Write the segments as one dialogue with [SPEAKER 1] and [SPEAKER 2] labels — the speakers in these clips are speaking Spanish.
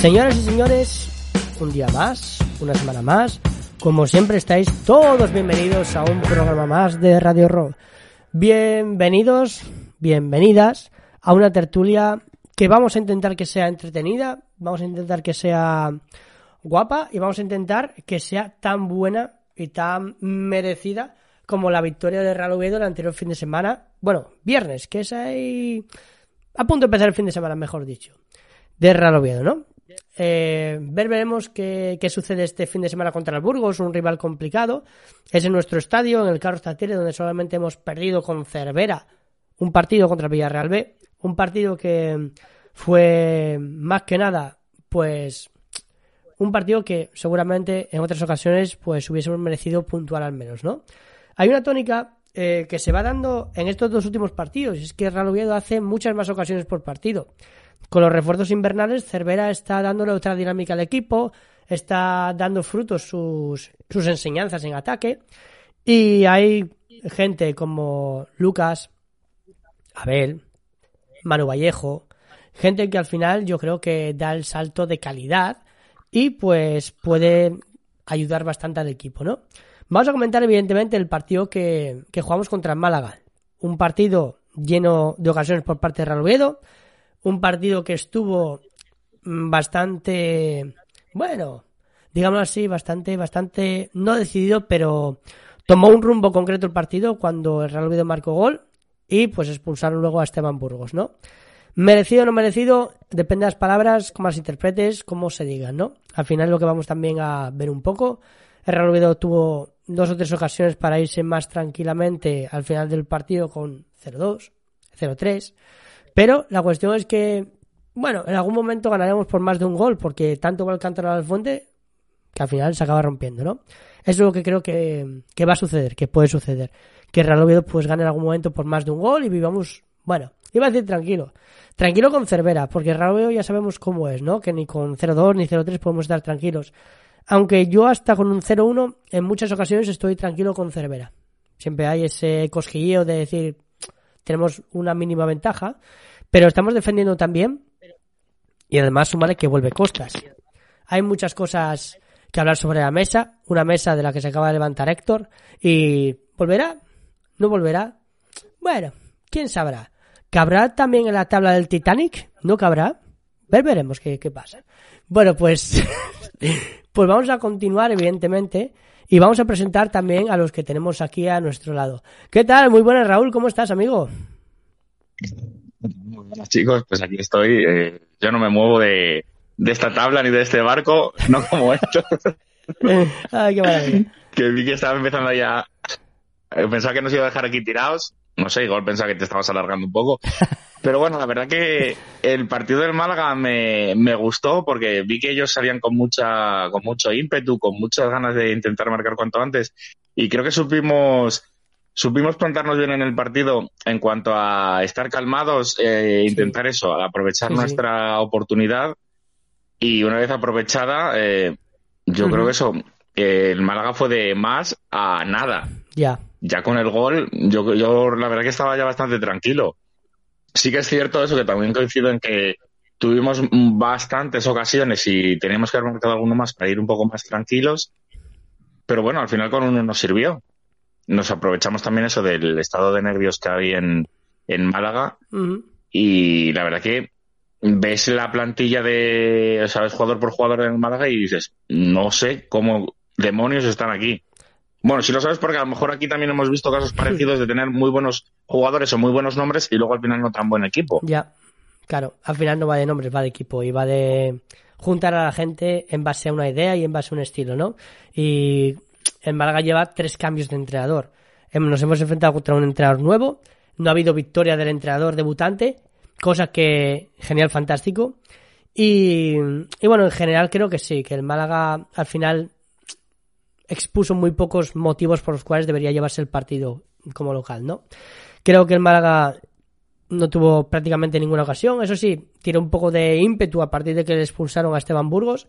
[SPEAKER 1] Señoras y señores, un día más, una semana más. Como siempre estáis todos bienvenidos a un programa más de Radio Rock. Bienvenidos, bienvenidas a una tertulia que vamos a intentar que sea entretenida, vamos a intentar que sea guapa y vamos a intentar que sea tan buena y tan merecida como la victoria de Real Oviedo el anterior fin de semana. Bueno, viernes, que es ahí a punto de empezar el fin de semana, mejor dicho, de Real Oviedo, ¿no? Eh, ver veremos qué, qué, sucede este fin de semana contra el Burgos, un rival complicado. Es en nuestro estadio, en el Carlos Tatire, donde solamente hemos perdido con Cervera un partido contra el Villarreal B. Un partido que fue más que nada, pues, un partido que seguramente en otras ocasiones pues hubiésemos merecido puntuar al menos, ¿no? Hay una tónica eh, que se va dando en estos dos últimos partidos, es que Real hace muchas más ocasiones por partido. Con los refuerzos invernales, Cervera está dándole otra dinámica al equipo, está dando frutos sus, sus enseñanzas en ataque, y hay gente como Lucas, Abel, Manu Vallejo, gente que al final yo creo que da el salto de calidad y pues puede ayudar bastante al equipo, ¿no? Vamos a comentar evidentemente el partido que, que jugamos contra Málaga. Un partido lleno de ocasiones por parte de Real Oviedo, un partido que estuvo bastante, bueno, digámoslo así, bastante, bastante, no decidido, pero tomó un rumbo concreto el partido cuando el Real Oviedo marcó gol y pues expulsaron luego a Esteban Burgos, ¿no? Merecido o no merecido, depende de las palabras, cómo las interpretes, cómo se digan, ¿no? Al final lo que vamos también a ver un poco. El Real Oviedo tuvo dos o tres ocasiones para irse más tranquilamente al final del partido con 0-2, 0-3. Pero la cuestión es que, bueno, en algún momento ganaremos por más de un gol, porque tanto va el cántaro al fuente que al final se acaba rompiendo, ¿no? Eso es lo que creo que, que va a suceder, que puede suceder. Que Real Oviedo pues gane en algún momento por más de un gol y vivamos, bueno, iba a decir tranquilo. Tranquilo con Cervera, porque Real Oviedo ya sabemos cómo es, ¿no? Que ni con 0-2 ni 0-3 podemos estar tranquilos. Aunque yo hasta con un 0-1 en muchas ocasiones estoy tranquilo con Cervera. Siempre hay ese cosquilleo de decir, tenemos una mínima ventaja, pero estamos defendiendo también y además sumarle que vuelve Costas. Hay muchas cosas que hablar sobre la mesa, una mesa de la que se acaba de levantar Héctor y ¿volverá? ¿No volverá? Bueno, quién sabrá. ¿Cabrá también en la tabla del Titanic? ¿No cabrá? Ver, veremos qué, qué pasa. Bueno, pues, pues vamos a continuar, evidentemente, y vamos a presentar también a los que tenemos aquí a nuestro lado. ¿Qué tal? Muy buenas, Raúl. ¿Cómo estás, amigo?
[SPEAKER 2] Muy buenas, chicos. Pues aquí estoy. Eh, yo no me muevo de, de, esta tabla ni de este barco, no como esto.
[SPEAKER 1] Ay, qué maravilla.
[SPEAKER 2] Que vi que estaba empezando ya. Pensaba que nos iba a dejar aquí tirados. No sé, igual pensaba que te estabas alargando un poco. Pero bueno, la verdad que el partido del Málaga me, me gustó porque vi que ellos salían con mucha, con mucho ímpetu, con muchas ganas de intentar marcar cuanto antes. Y creo que supimos, supimos plantarnos bien en el partido en cuanto a estar calmados, eh, intentar sí. eso, aprovechar sí, nuestra sí. oportunidad. Y una vez aprovechada, eh, yo uh -huh. creo que eso, eh, el Málaga fue de más a nada.
[SPEAKER 1] Ya.
[SPEAKER 2] Ya con el gol, yo, yo la verdad que estaba ya bastante tranquilo. Sí que es cierto eso, que también coincido en que tuvimos bastantes ocasiones y teníamos que haber marcado alguno más para ir un poco más tranquilos. Pero bueno, al final con uno nos sirvió. Nos aprovechamos también eso del estado de nervios que hay en, en Málaga.
[SPEAKER 1] Uh -huh.
[SPEAKER 2] Y la verdad que ves la plantilla de, sabes, jugador por jugador en Málaga y dices, no sé cómo demonios están aquí. Bueno, si lo sabes, porque a lo mejor aquí también hemos visto casos parecidos de tener muy buenos jugadores o muy buenos nombres y luego al final no tan buen equipo.
[SPEAKER 1] Ya, claro, al final no va de nombres, va de equipo y va de juntar a la gente en base a una idea y en base a un estilo, ¿no? Y el Málaga lleva tres cambios de entrenador. Nos hemos enfrentado contra un entrenador nuevo, no ha habido victoria del entrenador debutante, cosa que genial, fantástico. Y, bueno, en general creo que sí, que el Málaga al final expuso muy pocos motivos por los cuales debería llevarse el partido como local, ¿no? Creo que el Málaga no tuvo prácticamente ninguna ocasión, eso sí, tiró un poco de ímpetu a partir de que le expulsaron a Esteban Burgos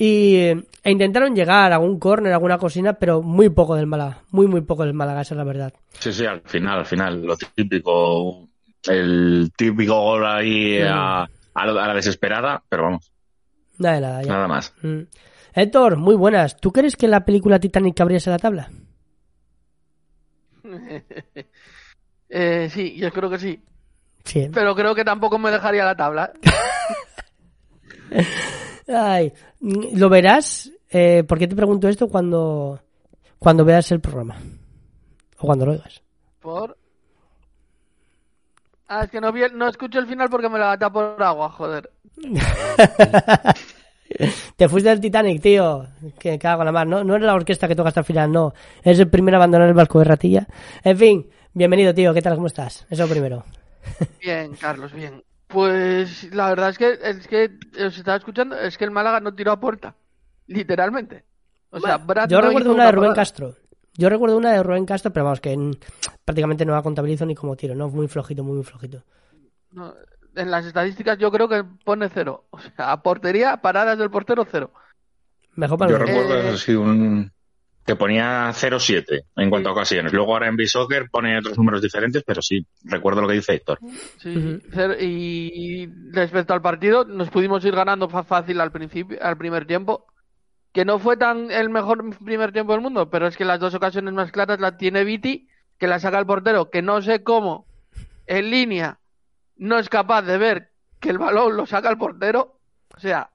[SPEAKER 1] y, e intentaron llegar a algún córner, alguna cocina, pero muy poco del Málaga, muy muy poco del Málaga, esa es la verdad.
[SPEAKER 2] Sí, sí, al final, al final, lo típico, el típico gol ahí mm. a, a, la desesperada, pero vamos.
[SPEAKER 1] Nada nada, ya.
[SPEAKER 2] Nada más.
[SPEAKER 1] Mm. Héctor, muy buenas. ¿Tú crees que la película Titanic abriese la tabla?
[SPEAKER 3] Eh, sí, yo creo que sí.
[SPEAKER 1] Sí.
[SPEAKER 3] Pero creo que tampoco me dejaría la tabla.
[SPEAKER 1] Ay, lo verás. Eh, ¿Por qué te pregunto esto cuando, cuando veas el programa? O cuando lo oigas.
[SPEAKER 3] Por. Ah, es que no, vi el- no escucho el final porque me la gata por agua, joder.
[SPEAKER 1] Te fuiste del Titanic, tío. Que cago en la mar. No, no es la orquesta que toca hasta el final, no. Es el primero a abandonar el barco de ratilla. En fin, bienvenido, tío. ¿Qué tal? ¿Cómo estás? Eso primero.
[SPEAKER 3] Bien, Carlos, bien. Pues la verdad es que es que os estaba escuchando, es que el Málaga no tiró a puerta, literalmente. O sea, Brad
[SPEAKER 1] Yo
[SPEAKER 3] no
[SPEAKER 1] recuerdo una de Rubén. Castro. Yo recuerdo una de Rubén Castro, pero vamos, que en- prácticamente no la contabilizo ni como tiro, ¿no? Muy flojito, muy, muy flojito.
[SPEAKER 3] No, en las estadísticas yo creo que pone cero. O sea, a portería, paradas del portero, cero.
[SPEAKER 1] Mejor para
[SPEAKER 2] Yo recuerdo
[SPEAKER 3] Eh,
[SPEAKER 2] así un que ponía 0-7 en cuanto a ocasiones. Luego ahora en B-Soccer pone otros números diferentes, pero sí, recuerdo lo que dice Héctor.
[SPEAKER 3] Sí. Y respecto al partido, nos pudimos ir ganando fácil al principio, al primer tiempo. Que no fue tan el mejor primer tiempo del mundo, pero es que las dos ocasiones más claras las tiene Viti, que la saca el portero, que no sé cómo, en línea, no es capaz de ver que el balón lo saca el portero. O sea,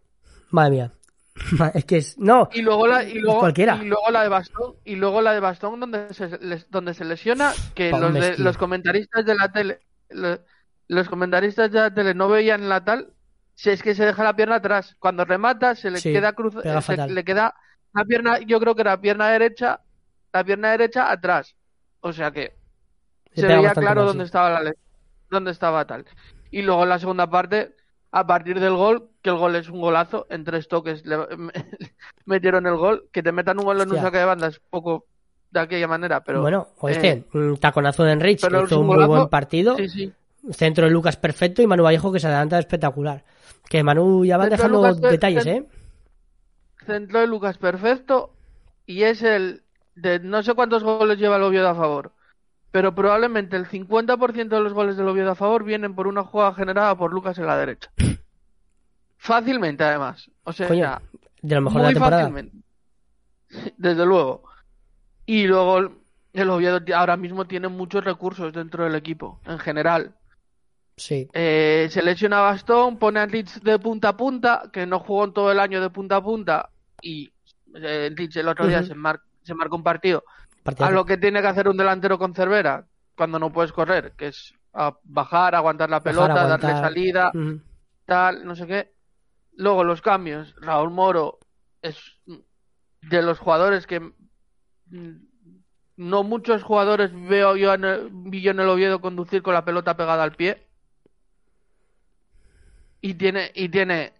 [SPEAKER 1] Madre mía. Es que es... No,
[SPEAKER 3] y luego la, y luego,
[SPEAKER 1] Cualquiera.
[SPEAKER 3] y luego la de Bastón, y luego la de Bastón donde se, les- donde se lesiona, que los, de- los comentaristas de la tele, lo- los comentaristas de la tele no veían la tal, si es que se deja la pierna atrás. Cuando remata, se le
[SPEAKER 1] Sí,
[SPEAKER 3] queda cruz, eh, se le queda la pierna, yo creo que la pierna derecha, la pierna derecha atrás. O sea que se veía claro dónde estaba la dónde estaba tal. Y luego en la segunda parte, a partir del gol, que el gol es un golazo, en tres toques le- metieron el gol, que te metan un gol en un saque de banda es poco de aquella manera, pero
[SPEAKER 1] bueno, o este,
[SPEAKER 3] eh,
[SPEAKER 1] un taconazo de Enrich, que hizo
[SPEAKER 3] un
[SPEAKER 1] muy buen partido.
[SPEAKER 3] sí, sí.
[SPEAKER 1] Centro de Lucas perfecto y Manu Vallejo que se adelanta espectacular. Que Manu ya va
[SPEAKER 3] Centro de
[SPEAKER 1] dejando
[SPEAKER 3] Lucas,
[SPEAKER 1] detalles, ¿eh?
[SPEAKER 3] Centro de Lucas perfecto y es el de no sé cuántos goles lleva el Oviedo a favor, pero probablemente el 50% de los goles del Oviedo a favor vienen por una jugada generada por Lucas en la derecha. Fácilmente, además. O sea,
[SPEAKER 1] Coño, de lo mejor de
[SPEAKER 3] muy
[SPEAKER 1] la temporada.
[SPEAKER 3] fácilmente. Desde luego. Y luego el- Oviedo ahora mismo tiene muchos recursos dentro del equipo, en general.
[SPEAKER 1] Sí.
[SPEAKER 3] Eh, se lesiona a Bastón, pone a Leeds de punta a punta, que no jugó en todo el año de punta a punta, y eh, Leeds el otro día se, mar- se marca un partido. A lo que tiene que hacer un delantero con Cervera, cuando no puedes correr, que es a bajar, aguantar la
[SPEAKER 1] Bajar,
[SPEAKER 3] pelota,
[SPEAKER 1] aguantar.
[SPEAKER 3] darle salida, tal, no sé qué. Luego los cambios. Raúl Moro es de los jugadores que no muchos jugadores veo yo en el, vi yo en el Oviedo conducir con la pelota pegada al pie. Y tiene, y tiene,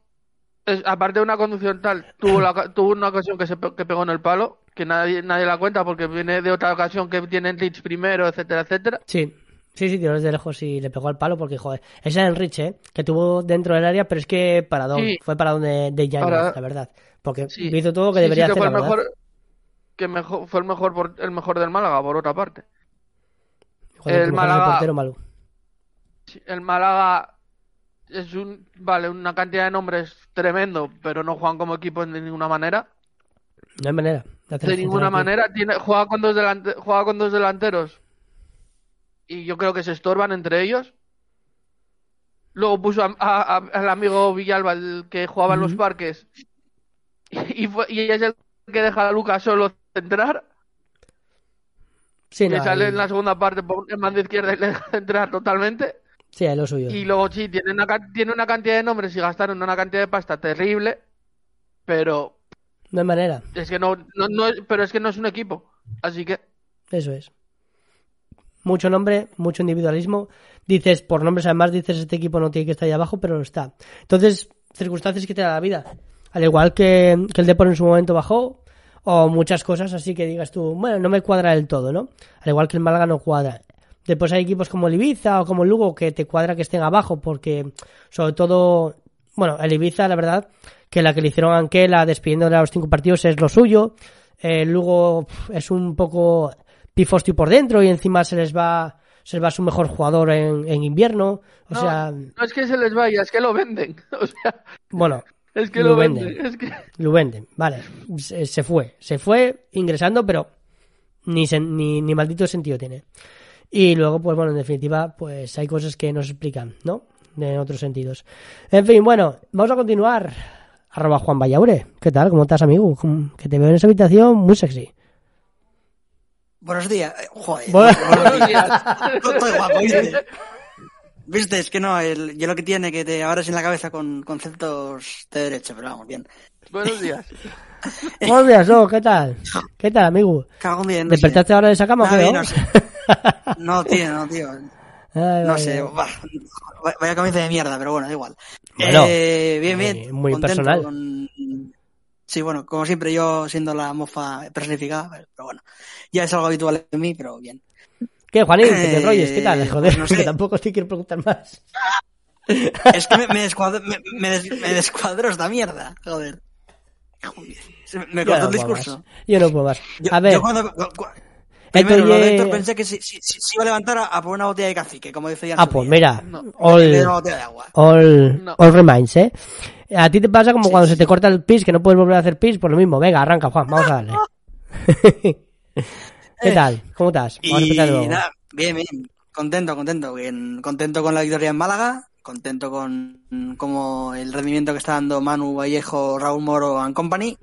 [SPEAKER 3] es- aparte de una conducción tal, tuvo, la, tuvo una ocasión que se que pegó en el palo, que nadie, nadie la cuenta porque viene de otra ocasión que tiene Leeds primero, etcétera, etcétera.
[SPEAKER 1] Sí. Sí, sí, tiró desde lejos y le pegó al palo porque, joder, ese era Enrich, ¿eh? Que tuvo dentro del área, pero es que paradón.
[SPEAKER 3] Sí.
[SPEAKER 1] Fue paradón de, de Yañez,
[SPEAKER 3] Para-
[SPEAKER 1] la verdad. Porque
[SPEAKER 3] Sí.
[SPEAKER 1] hizo todo lo que
[SPEAKER 3] Sí, sí,
[SPEAKER 1] debería
[SPEAKER 3] que
[SPEAKER 1] hacer,
[SPEAKER 3] fue
[SPEAKER 1] la
[SPEAKER 3] el
[SPEAKER 1] verdad.
[SPEAKER 3] mejor, que mejor, fue el mejor, por- el mejor del Málaga, por otra parte.
[SPEAKER 1] Joder,
[SPEAKER 3] el Málaga-
[SPEAKER 1] portero malo.
[SPEAKER 3] El Málaga es un, vale, una cantidad de nombres tremendo, pero no juegan como equipo de ninguna manera.
[SPEAKER 1] No hay manera. de
[SPEAKER 3] ninguna manera. Tiene, juega con dos delante- juega con dos delanteros. Y yo creo que se estorban entre ellos. Luego puso a- a- a- al amigo Villalba, el que jugaba en los parques. Y, fue- y es el que deja a Lucas solo centrar.
[SPEAKER 1] Sí,
[SPEAKER 3] sale
[SPEAKER 1] ahí-
[SPEAKER 3] en la segunda parte por en banda izquierda y le deja centrar totalmente.
[SPEAKER 1] Sí, es lo suyo.
[SPEAKER 3] Y luego sí, tiene una, tiene una cantidad de nombres y gastaron una cantidad de pasta terrible, pero
[SPEAKER 1] No hay manera.
[SPEAKER 3] es que no, no, no pero es que no es un equipo. Así que
[SPEAKER 1] Eso es. Mucho nombre, mucho individualismo. Dices, por nombres además, dices, este equipo no tiene que estar ahí abajo, pero lo está. Entonces, circunstancias que te da la vida. Al igual que, que el Depor en su momento bajó, o muchas cosas así que digas tú, bueno, no me cuadra del todo, ¿no? Al igual que el Málaga no cuadra. Después hay equipos como el Ibiza o como el Lugo que te cuadra que estén abajo, porque sobre todo, bueno, el Ibiza, la verdad, que la que le hicieron a Anquela despidiéndole a los cinco partidos es lo suyo. El Lugo es un poco pifostio por dentro y encima se les va se les va su mejor jugador en, en invierno. O
[SPEAKER 3] no,
[SPEAKER 1] sea,
[SPEAKER 3] no es que se les vaya, es que lo venden. O sea,
[SPEAKER 1] bueno,
[SPEAKER 3] Es que
[SPEAKER 1] Lo
[SPEAKER 3] lo,
[SPEAKER 1] venden.
[SPEAKER 3] vende. Es que...
[SPEAKER 1] Lo venden, vale. Se, se fue. Se fue ingresando, pero ni, sen- ni, ni maldito sentido tiene. Y luego, pues bueno, en definitiva, pues hay cosas que nos explican, ¿no? En otros sentidos. En fin, bueno, vamos a continuar. Arroba Juan Vallaure. ¿Qué tal? ¿Cómo estás, amigo? ¿Cómo- Que te veo en esa habitación muy sexy.
[SPEAKER 4] Buenos días. Eh, Joder.
[SPEAKER 1] Bueno.
[SPEAKER 3] Buenos días.
[SPEAKER 4] Estoy guapo, ¿viste? Viste, es que no, el, yo lo que tiene que te abres en la cabeza con conceptos de derecho, pero vamos, bien.
[SPEAKER 3] Buenos días.
[SPEAKER 1] Buenos días, ¿no? ¿Qué tal? ¿Qué tal, amigo?
[SPEAKER 4] Cago bien, no sé.
[SPEAKER 1] ¿Despertaste ahora de esa cama? o qué,
[SPEAKER 4] bien,
[SPEAKER 1] no?
[SPEAKER 4] no sé. No, tío, no, tío.
[SPEAKER 1] Ay,
[SPEAKER 4] No sé, bah, vaya comienzo de mierda, pero bueno, da igual.
[SPEAKER 1] Bueno,
[SPEAKER 4] eh, bien,
[SPEAKER 1] muy-
[SPEAKER 4] bien.
[SPEAKER 1] muy
[SPEAKER 4] contento
[SPEAKER 1] personal.
[SPEAKER 4] con- Sí, bueno, como siempre yo siendo la mofa personificada, pero bueno, ya es algo habitual en mí, pero bien.
[SPEAKER 1] ¿Qué, Juanín? ¿Qué te
[SPEAKER 4] Eh,
[SPEAKER 1] enrolles? ¿Qué tal? Joder,
[SPEAKER 4] pues no sé.
[SPEAKER 1] que tampoco te quiero preguntar más.
[SPEAKER 4] Es que me, me, descuadro, me, me des- me descuadró esta mierda, joder. Joder, Me,
[SPEAKER 1] Yo
[SPEAKER 4] cortó
[SPEAKER 1] no
[SPEAKER 4] el discurso.
[SPEAKER 1] más. Yo no puedo más.
[SPEAKER 4] Yo,
[SPEAKER 1] A ver,
[SPEAKER 4] yo cuando, cu- cu- primero, lo
[SPEAKER 1] oye-
[SPEAKER 4] de Héctor pensé que si, si, si- si iba a levantar a, a por una botella de cacique, como en
[SPEAKER 1] ah, pues
[SPEAKER 4] día.
[SPEAKER 1] mira,
[SPEAKER 3] No.
[SPEAKER 1] All, all,
[SPEAKER 3] No.
[SPEAKER 1] all reminds, ¿eh? A ti te pasa como
[SPEAKER 4] Sí,
[SPEAKER 1] cuando
[SPEAKER 4] sí,
[SPEAKER 1] se te corta el pis, que no puedes volver a hacer pis, pues lo mismo. Venga, arranca, Juan, vamos a darle. ¿Qué tal? ¿Cómo estás? Vamos
[SPEAKER 4] Y nada, bien, bien. Contento, contento. Bien. Contento con la victoria en Málaga. Contento con como el rendimiento que está dando Manu Vallejo, Raúl Moro and Company.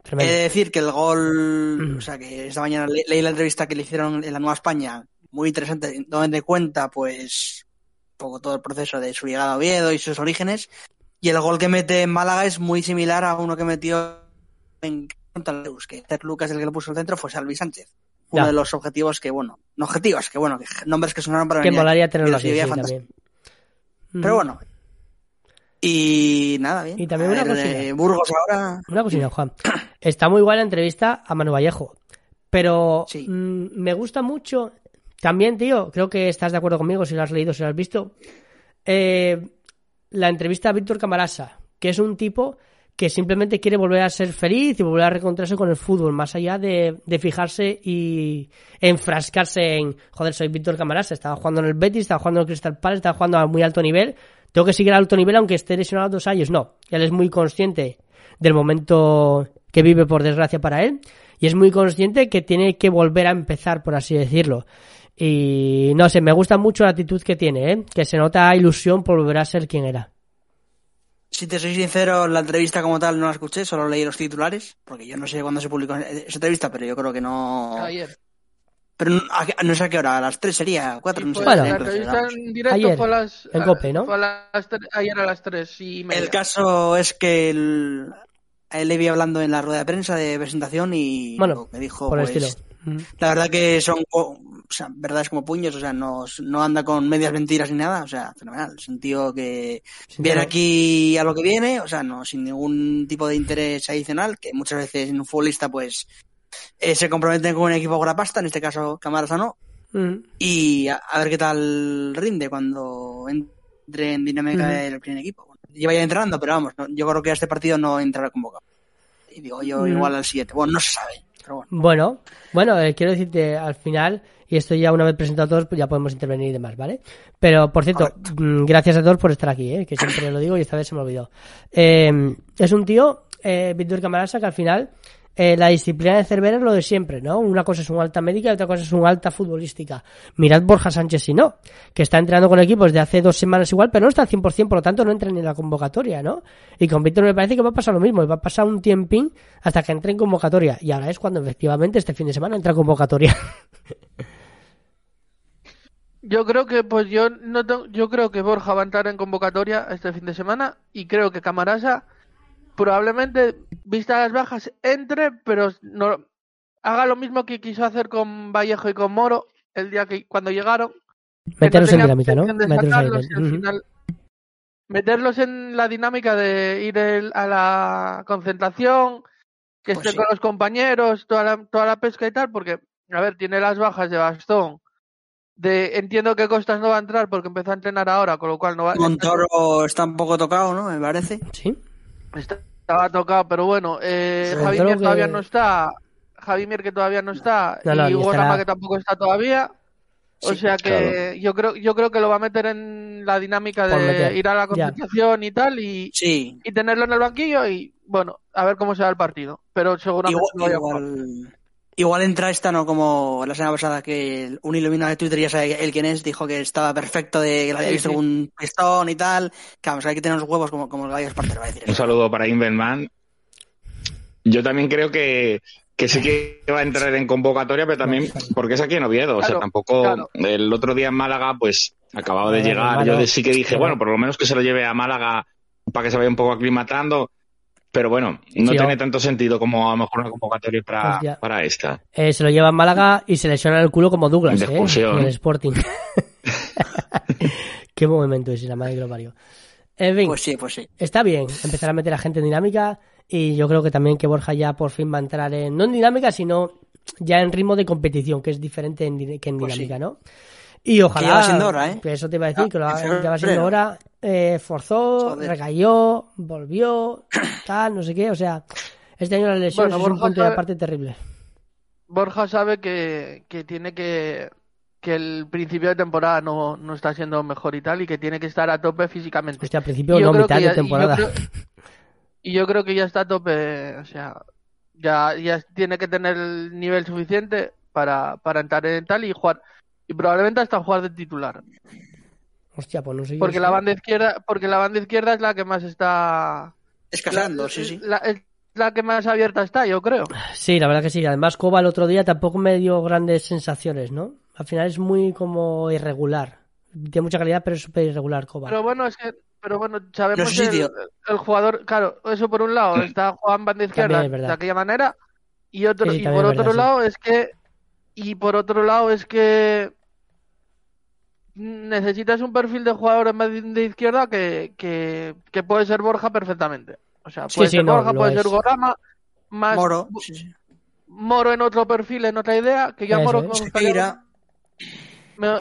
[SPEAKER 4] He
[SPEAKER 1] Tremendo.
[SPEAKER 4] de decir que el
[SPEAKER 1] Mm.
[SPEAKER 4] gol, o sea, que esta mañana le- leí la entrevista que le hicieron en la Nueva España, muy interesante, donde cuenta, pues, un poco todo el proceso de su llegada a Oviedo y sus orígenes. Y el gol que mete en Málaga es muy similar a uno que metió en que Cer Lucas, el que lo puso al centro, fue Salvi Sánchez. Uno
[SPEAKER 1] Ya.
[SPEAKER 4] de los objetivos que, bueno, no objetivos, que bueno, que nombres que sonaron para
[SPEAKER 1] Que molaría tenerlo
[SPEAKER 4] sería
[SPEAKER 1] sí, también.
[SPEAKER 4] Pero
[SPEAKER 1] Mm.
[SPEAKER 4] bueno. Y nada, bien.
[SPEAKER 1] Y también una
[SPEAKER 4] ver,
[SPEAKER 1] cosilla.
[SPEAKER 4] eh, Burgos ahora.
[SPEAKER 1] Una cosilla, Juan. Está muy guay la entrevista a Manu Vallejo. Pero
[SPEAKER 4] Sí.
[SPEAKER 1] mm, me gusta mucho. También, tío, creo que estás de acuerdo conmigo si lo has leído, si lo has visto. Eh, la entrevista a Víctor Camarasa, que es un tipo que simplemente quiere volver a ser feliz y volver a reencontrarse con el fútbol, más allá de, de fijarse y enfrascarse en, joder, soy Víctor Camarasa, estaba jugando en el Betis, estaba jugando en el Crystal Palace, estaba jugando a muy alto nivel, tengo que seguir a alto nivel aunque esté lesionado dos años. No, él es muy consciente del momento que vive, por desgracia, para él, y es muy consciente que tiene que volver a empezar, por así decirlo. Y no sé, me gusta mucho la actitud que tiene, ¿eh? que se nota ilusión por volver a ser quien era.
[SPEAKER 4] Si te soy sincero, la entrevista como tal no la escuché, solo leí los titulares, porque yo no sé cuándo se publicó esa entrevista, pero yo creo que no.
[SPEAKER 3] Ayer.
[SPEAKER 4] Pero no, a no sé a qué hora, a las 3 sería, 4, no sé.
[SPEAKER 1] Bueno.
[SPEAKER 3] la
[SPEAKER 4] Entonces,
[SPEAKER 3] entrevista
[SPEAKER 4] vamos.
[SPEAKER 3] en directo
[SPEAKER 1] Ayer,
[SPEAKER 3] fue a las...
[SPEAKER 1] COPE, ¿no?
[SPEAKER 3] Fue a las tre- ayer a las 3 y media.
[SPEAKER 4] El caso es que el, a él le vi hablando en la rueda de prensa de presentación y
[SPEAKER 1] Bueno,
[SPEAKER 4] me dijo,
[SPEAKER 1] por el
[SPEAKER 4] pues,
[SPEAKER 1] estilo. Mm.
[SPEAKER 4] la verdad que son co- o sea, verdades como puños, o sea, no, no anda con medias mentiras ni nada, o sea, fenomenal. Es un tío que
[SPEAKER 1] Sí,
[SPEAKER 4] viene
[SPEAKER 1] claro.
[SPEAKER 4] aquí a lo que viene, o sea, no sin ningún tipo de interés adicional, que muchas veces en un futbolista pues eh, se comprometen con un equipo con la pasta, en este caso Camarasa no,
[SPEAKER 1] Mm.
[SPEAKER 4] y a, a ver qué tal rinde cuando entre en dinámica
[SPEAKER 1] Ujú.
[SPEAKER 4] del primer equipo. Bueno, lleva ya entrenando, pero vamos, no- yo creo que a este partido no entrará convocado. Y digo yo
[SPEAKER 1] Ujú.
[SPEAKER 4] igual al siguiente. Bueno, no se sabe, pero bueno.
[SPEAKER 1] Bueno, bueno, eh, quiero decirte al final, y esto ya una vez presentado a todos, pues ya podemos intervenir y demás, ¿vale? Pero, por cierto, mm, gracias a todos por estar aquí, ¿eh? que siempre lo digo y esta vez se me olvidó. Eh, es un tío, eh, Víctor Camarasa, que al final eh, la disciplina de Cervera es lo de siempre, ¿no? Una cosa es un alta médica y otra cosa es un alta futbolística. Mirad Borja Sánchez si no, que está entrenando con equipos de hace dos semanas igual, pero no está al 100%, por lo tanto no entra ni en la convocatoria, ¿no? Y con Víctor me parece que va a pasar lo mismo, va a pasar un tiempín hasta que entre en convocatoria. Y ahora es cuando efectivamente este fin de semana entra en convocatoria.
[SPEAKER 3] Yo creo que, pues yo no yo creo que Borja va a entrar en convocatoria este fin de semana y creo que Camarasa probablemente, vista las bajas, entre, pero no haga lo mismo que quiso hacer con Vallejo y con Moro el día que cuando llegaron.
[SPEAKER 1] Meterlos en dinámica, ¿no? Meterlos
[SPEAKER 3] final en la dinámica de ir el- a la concentración, que
[SPEAKER 4] Pues
[SPEAKER 3] esté
[SPEAKER 4] sí.
[SPEAKER 3] con los compañeros, toda la, toda la pesca y tal, porque, a ver, tiene las bajas de bastón. De, entiendo que Costas no va a entrar porque empezó a entrenar ahora, con lo cual no va
[SPEAKER 4] Montoro está un poco tocado, ¿no? Me parece.
[SPEAKER 1] Sí.
[SPEAKER 3] está- estaba tocado, pero bueno, eh,
[SPEAKER 1] Sobre
[SPEAKER 3] Javi
[SPEAKER 1] todo
[SPEAKER 3] Mier
[SPEAKER 1] que-
[SPEAKER 3] todavía no está, Javi Mier que todavía no está,
[SPEAKER 1] No, no,
[SPEAKER 3] y Hugo
[SPEAKER 1] estará.
[SPEAKER 3] Rama que tampoco está todavía. O
[SPEAKER 4] Sí,
[SPEAKER 3] sea que
[SPEAKER 2] claro.
[SPEAKER 3] yo creo yo creo que lo va a meter en la dinámica de
[SPEAKER 1] meter,
[SPEAKER 3] ir a la
[SPEAKER 1] ya.
[SPEAKER 3] concentración y tal y,
[SPEAKER 4] Sí,
[SPEAKER 3] y tenerlo en el banquillo y bueno, a ver cómo se va el partido. Pero seguramente
[SPEAKER 4] igual,
[SPEAKER 3] no vaya a jugar.
[SPEAKER 4] igual, igual entra esta, ¿no? Como la semana pasada que un iluminado de Twitter, ya sabe él quién es, dijo que estaba perfecto, de que lo había visto
[SPEAKER 3] sí.
[SPEAKER 4] con un pistón y tal. Vamos, hay que tener los huevos como, como el gallo Espartero, va a decir
[SPEAKER 2] Un
[SPEAKER 4] eso.
[SPEAKER 2] saludo para Invenman. Yo también creo que, que sí que va a entrar en convocatoria, pero también porque es aquí en Oviedo. O sea,
[SPEAKER 3] Claro,
[SPEAKER 2] tampoco
[SPEAKER 3] claro.
[SPEAKER 2] el otro día en Málaga, pues acababa de
[SPEAKER 1] Claro,
[SPEAKER 2] llegar. Yo sí que dije,
[SPEAKER 1] claro.
[SPEAKER 2] bueno, por lo menos que se lo lleve a Málaga para que se vaya un poco aclimatando. Pero bueno, no
[SPEAKER 1] Sí,
[SPEAKER 2] tiene tanto sentido como a lo mejor una convocatoria para,
[SPEAKER 1] Hostia.
[SPEAKER 2] para esta.
[SPEAKER 1] Eh, se lo lleva en Málaga y se lesiona el culo como Douglas,
[SPEAKER 2] De
[SPEAKER 1] ¿eh? En el Sporting. Qué momento es, la madre que lo parió. En fin,
[SPEAKER 4] Pues sí, pues sí.
[SPEAKER 1] está bien empezar a meter a gente en dinámica y yo creo que también que Borja ya por fin va a entrar en, no en dinámica, sino ya en ritmo de competición, que es diferente en que en
[SPEAKER 4] Pues sí.
[SPEAKER 1] dinámica, ¿no? Y ojalá...
[SPEAKER 4] ya va siendo hora, ¿eh?
[SPEAKER 1] que Eso te iba a decir,
[SPEAKER 4] Ah,
[SPEAKER 1] que lo- ya va siendo hora. eh, forzó,
[SPEAKER 4] Joder.
[SPEAKER 1] recayó, volvió, tal, no sé qué. O sea, este año las lesiones
[SPEAKER 3] Bueno,
[SPEAKER 1] es un
[SPEAKER 3] Borja
[SPEAKER 1] punto de
[SPEAKER 3] sabe-
[SPEAKER 1] aparte terrible.
[SPEAKER 3] Borja sabe que, que tiene que que el principio de temporada no, no está siendo mejor y tal y que tiene que estar a tope físicamente.
[SPEAKER 1] Hostia, al principio
[SPEAKER 3] Y yo
[SPEAKER 1] no,
[SPEAKER 3] creo
[SPEAKER 1] mitad
[SPEAKER 3] que
[SPEAKER 1] de
[SPEAKER 3] ya- y yo
[SPEAKER 1] temporada.
[SPEAKER 3] creo- Y yo creo que ya está a tope, o sea, ya, ya tiene que tener el nivel suficiente para, para entrar en tal y jugar. Y probablemente hasta jugar de titular.
[SPEAKER 1] Hostia, pues no sé
[SPEAKER 3] Porque la banda izquierda, porque la banda izquierda es la que más está.
[SPEAKER 4] Escasando,
[SPEAKER 3] la,
[SPEAKER 4] sí, sí.
[SPEAKER 3] la- es la que más abierta está, yo creo.
[SPEAKER 1] Sí, la verdad que sí. Además, Coba el otro día tampoco me dio grandes sensaciones, ¿no? Al final es muy como irregular. Tiene mucha calidad, pero es súper irregular, Coba.
[SPEAKER 3] Pero bueno, es que, pero bueno, sabemos
[SPEAKER 4] sitios.
[SPEAKER 3] el, el jugador, claro, eso por un lado, está Juan banda izquierda
[SPEAKER 1] es
[SPEAKER 3] de aquella manera, y otro,
[SPEAKER 1] Sí, sí,
[SPEAKER 3] y por otro
[SPEAKER 1] verdad, sí.
[SPEAKER 3] lado es que, y por otro lado es que necesitas un perfil de jugador en vez de- izquierda que, que, que puede ser Borja perfectamente. O sea, puede
[SPEAKER 1] sí,
[SPEAKER 3] ser
[SPEAKER 1] no,
[SPEAKER 3] Borja, puede
[SPEAKER 1] es.
[SPEAKER 3] ser Gorama, más
[SPEAKER 4] Moro, sí.
[SPEAKER 3] Moro en otro perfil, en otra idea, que yo a
[SPEAKER 1] Eso
[SPEAKER 3] Moro
[SPEAKER 1] es.
[SPEAKER 4] Sequeira,
[SPEAKER 3] me-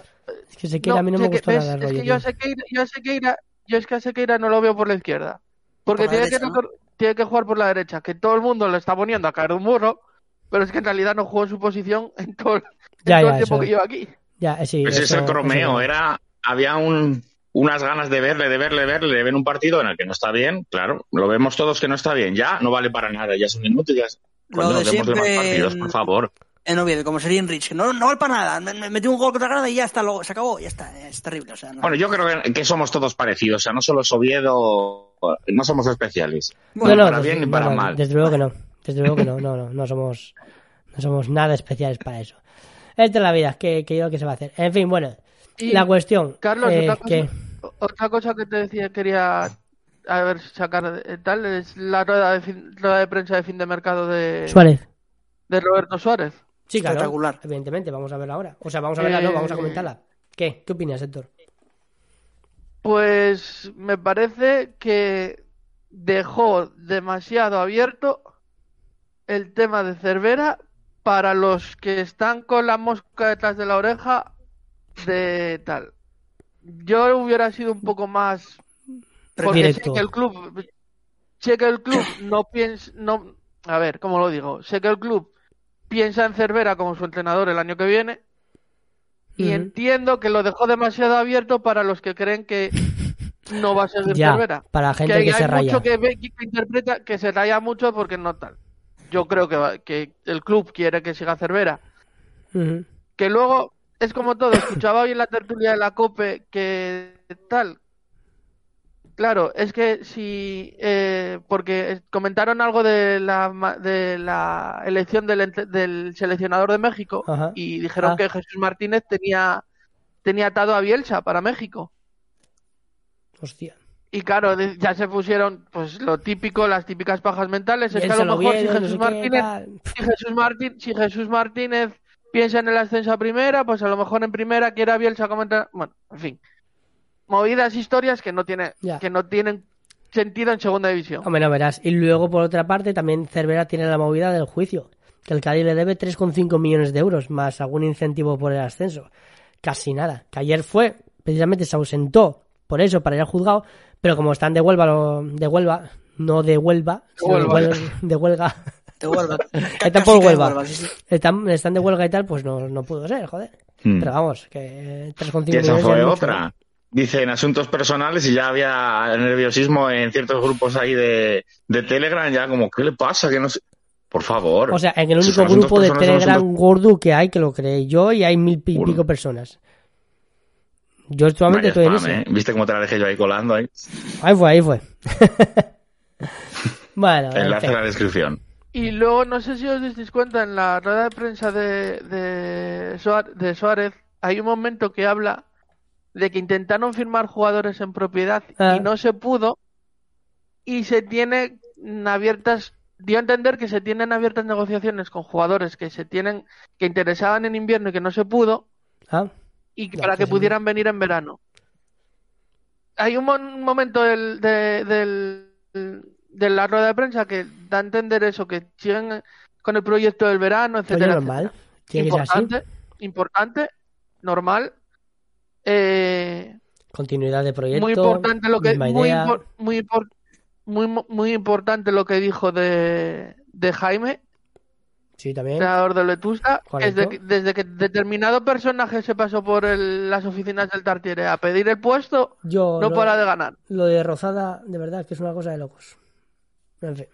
[SPEAKER 1] Es que se queda, a mí no me
[SPEAKER 3] ves,
[SPEAKER 1] nada
[SPEAKER 3] Es
[SPEAKER 1] rollo,
[SPEAKER 3] que yo a. Sequeira, yo a Sequeira- yo es que a Sequeira no lo veo por la izquierda. Porque
[SPEAKER 4] Por la
[SPEAKER 3] tiene,
[SPEAKER 4] derecha,
[SPEAKER 3] que,
[SPEAKER 4] ¿no?
[SPEAKER 3] tiene que jugar por la derecha, que todo el mundo le está poniendo a caer de un burro, pero es que en realidad no jugó en su posición en todo, en
[SPEAKER 1] Ya,
[SPEAKER 3] todo
[SPEAKER 1] ya,
[SPEAKER 3] el tiempo
[SPEAKER 1] eso.
[SPEAKER 3] que lleva aquí.
[SPEAKER 1] Ya, sí.
[SPEAKER 2] Ese es
[SPEAKER 1] eso-
[SPEAKER 2] el cromeo,
[SPEAKER 1] eso-
[SPEAKER 2] era, había un, unas ganas de verle, de verle, de verle, de ver un partido en el que no está bien, claro, lo vemos todos que no está bien, ya no vale para nada, ya es un inútil, ya es...
[SPEAKER 4] Lo
[SPEAKER 2] Coño,
[SPEAKER 4] de
[SPEAKER 2] démosle más
[SPEAKER 4] siempre
[SPEAKER 2] partidos, por favor.
[SPEAKER 4] en Oviedo, como sería Enrich, que no, no vale para nada. Me, me metí un gol contra Granada y ya está, luego se acabó, ya está. Es terrible, o sea, no.
[SPEAKER 2] Bueno, yo creo que, que somos todos parecidos, o sea, no solo es Oviedo, no somos especiales.
[SPEAKER 1] No,
[SPEAKER 2] Bueno,
[SPEAKER 1] no,
[SPEAKER 2] para
[SPEAKER 1] desde-
[SPEAKER 2] bien y
[SPEAKER 1] no,
[SPEAKER 2] para
[SPEAKER 1] no,
[SPEAKER 2] mal.
[SPEAKER 1] Desde luego que no. Desde luego que no. No, no, no somos, no somos nada especiales para eso. Esta es la vida, que, que yo que se va a hacer. En fin, bueno,
[SPEAKER 3] Y,
[SPEAKER 1] la cuestión.
[SPEAKER 3] Carlos,
[SPEAKER 1] eh,
[SPEAKER 3] otra, cosa,
[SPEAKER 1] que-
[SPEAKER 3] otra cosa que te decía, quería a ver sacar tal, es la rueda de, fin- rueda de prensa de fin de mercado de,
[SPEAKER 1] Suárez.
[SPEAKER 3] de Roberto Suárez.
[SPEAKER 1] Sí, claro.
[SPEAKER 4] Espectacular.
[SPEAKER 1] Evidentemente, vamos a verla ahora. O sea, vamos a verla, no,
[SPEAKER 3] Eh,
[SPEAKER 1] vamos a comentarla. ¿Qué? ¿Qué opinas, Héctor?
[SPEAKER 3] Pues me parece que dejó demasiado abierto el tema de Cervera para los que están con la mosca detrás de la oreja de tal. Yo hubiera sido un poco más porque sé que el club sé que el club no piensa no a ver, ¿cómo lo digo? Sé que el club piensa en Cervera como su entrenador el año que viene y entiendo que lo dejó demasiado abierto para los que creen que no va a ser
[SPEAKER 1] Ya,
[SPEAKER 3] Cervera.
[SPEAKER 1] para la gente
[SPEAKER 3] que
[SPEAKER 1] que,
[SPEAKER 3] hay
[SPEAKER 1] se raya.
[SPEAKER 3] mucho que, ve- que interpreta que se raya mucho porque no tal. Yo creo que, que el club quiere que siga Cervera. Que luego es como todo. Escuchaba hoy en la tertulia de la COPE que tal. Claro, es que si. eh, porque comentaron algo de la, de la elección del, seleccionador de México y dijeron
[SPEAKER 1] Ah.
[SPEAKER 3] que Jesús Martínez tenía, tenía atado a Bielsa para México.
[SPEAKER 1] Hostia.
[SPEAKER 3] Y claro, ya se pusieron pues lo típico, las típicas pajas mentales. Es que a lo mejor si
[SPEAKER 1] no
[SPEAKER 3] Jesús
[SPEAKER 1] sé
[SPEAKER 3] Martínez, si Jesús Martín, si Jesús Martínez piensa en el ascenso a primera, pues a lo mejor en primera quiere a Bielsa comentar. Bueno, en fin. Movidas historias que no tiene,
[SPEAKER 1] Ya.
[SPEAKER 3] que no tienen sentido en segunda división.
[SPEAKER 1] Hombre, no verás. Y luego, por otra parte, también Cervera tiene la movida del juicio. Que el Cádiz le debe 3,5 millones de euros, más algún incentivo por el ascenso. Casi nada. Que ayer fue, precisamente se ausentó por eso, para ir al juzgado. Pero como están de Huelva, lo- de Huelva, no de Huelva, de
[SPEAKER 3] Huelva.
[SPEAKER 1] Huel- de Huelga,
[SPEAKER 4] Te vuelva.
[SPEAKER 1] Está por Huelva.
[SPEAKER 4] Huelva, sí, sí.
[SPEAKER 1] están, están de huelga y tal, pues no, no pudo ser, joder.
[SPEAKER 2] Mm.
[SPEAKER 1] Pero vamos, que 3,5
[SPEAKER 2] Y esa fue
[SPEAKER 1] mucho,
[SPEAKER 2] otra.
[SPEAKER 1] ¿eh?
[SPEAKER 2] Dice en asuntos personales y ya había nerviosismo en ciertos grupos ahí de, de Telegram, ya como, ¿qué le pasa? Que no sé. Por favor.
[SPEAKER 1] O sea, en el único grupo de Telegram
[SPEAKER 2] asuntos-
[SPEAKER 1] gordo que hay, que lo creé yo, y hay mil y pico personas. Yo actualmente estoy en
[SPEAKER 2] spam,
[SPEAKER 1] ese.
[SPEAKER 2] ¿eh? ¿Viste cómo te la dejé yo ahí colando ahí?
[SPEAKER 1] Ahí fue, ahí fue. bueno, en
[SPEAKER 2] Enlace
[SPEAKER 1] fin.
[SPEAKER 2] en la descripción.
[SPEAKER 3] Y luego, no sé si os disteis cuenta, en la rueda de prensa de, de, Suá- de Suárez, hay un momento que habla de que intentaron firmar jugadores en propiedad
[SPEAKER 1] Ah.
[SPEAKER 3] y no se pudo, y se tiene abiertas, dio a entender que se tienen abiertas negociaciones con jugadores que se tienen, que interesaban en invierno y que no se pudo,
[SPEAKER 1] Ah,
[SPEAKER 3] y para
[SPEAKER 1] que
[SPEAKER 3] que
[SPEAKER 1] sí.
[SPEAKER 3] pudieran venir en verano. Hay un mon- momento del, de, del- de la rueda de prensa que da a entender eso, que siguen con el proyecto del verano,
[SPEAKER 1] oye,
[SPEAKER 3] etcétera,
[SPEAKER 1] normal. ser así.
[SPEAKER 3] Importante, importante, normal. Eh,
[SPEAKER 1] Continuidad de proyecto.
[SPEAKER 3] muy importante lo que muy, impor- muy, impor- muy, muy importante lo que dijo de, de Jaime,
[SPEAKER 1] Sí, también.
[SPEAKER 3] creador de Letusta,
[SPEAKER 1] Correcto.
[SPEAKER 3] desde que, desde que determinado personaje se pasó por el- las oficinas del Tartiere a pedir el puesto,
[SPEAKER 1] Yo
[SPEAKER 3] no
[SPEAKER 1] lo,
[SPEAKER 3] para de ganar.
[SPEAKER 1] lo de Rozada, de verdad, que es una cosa de locos. En fin.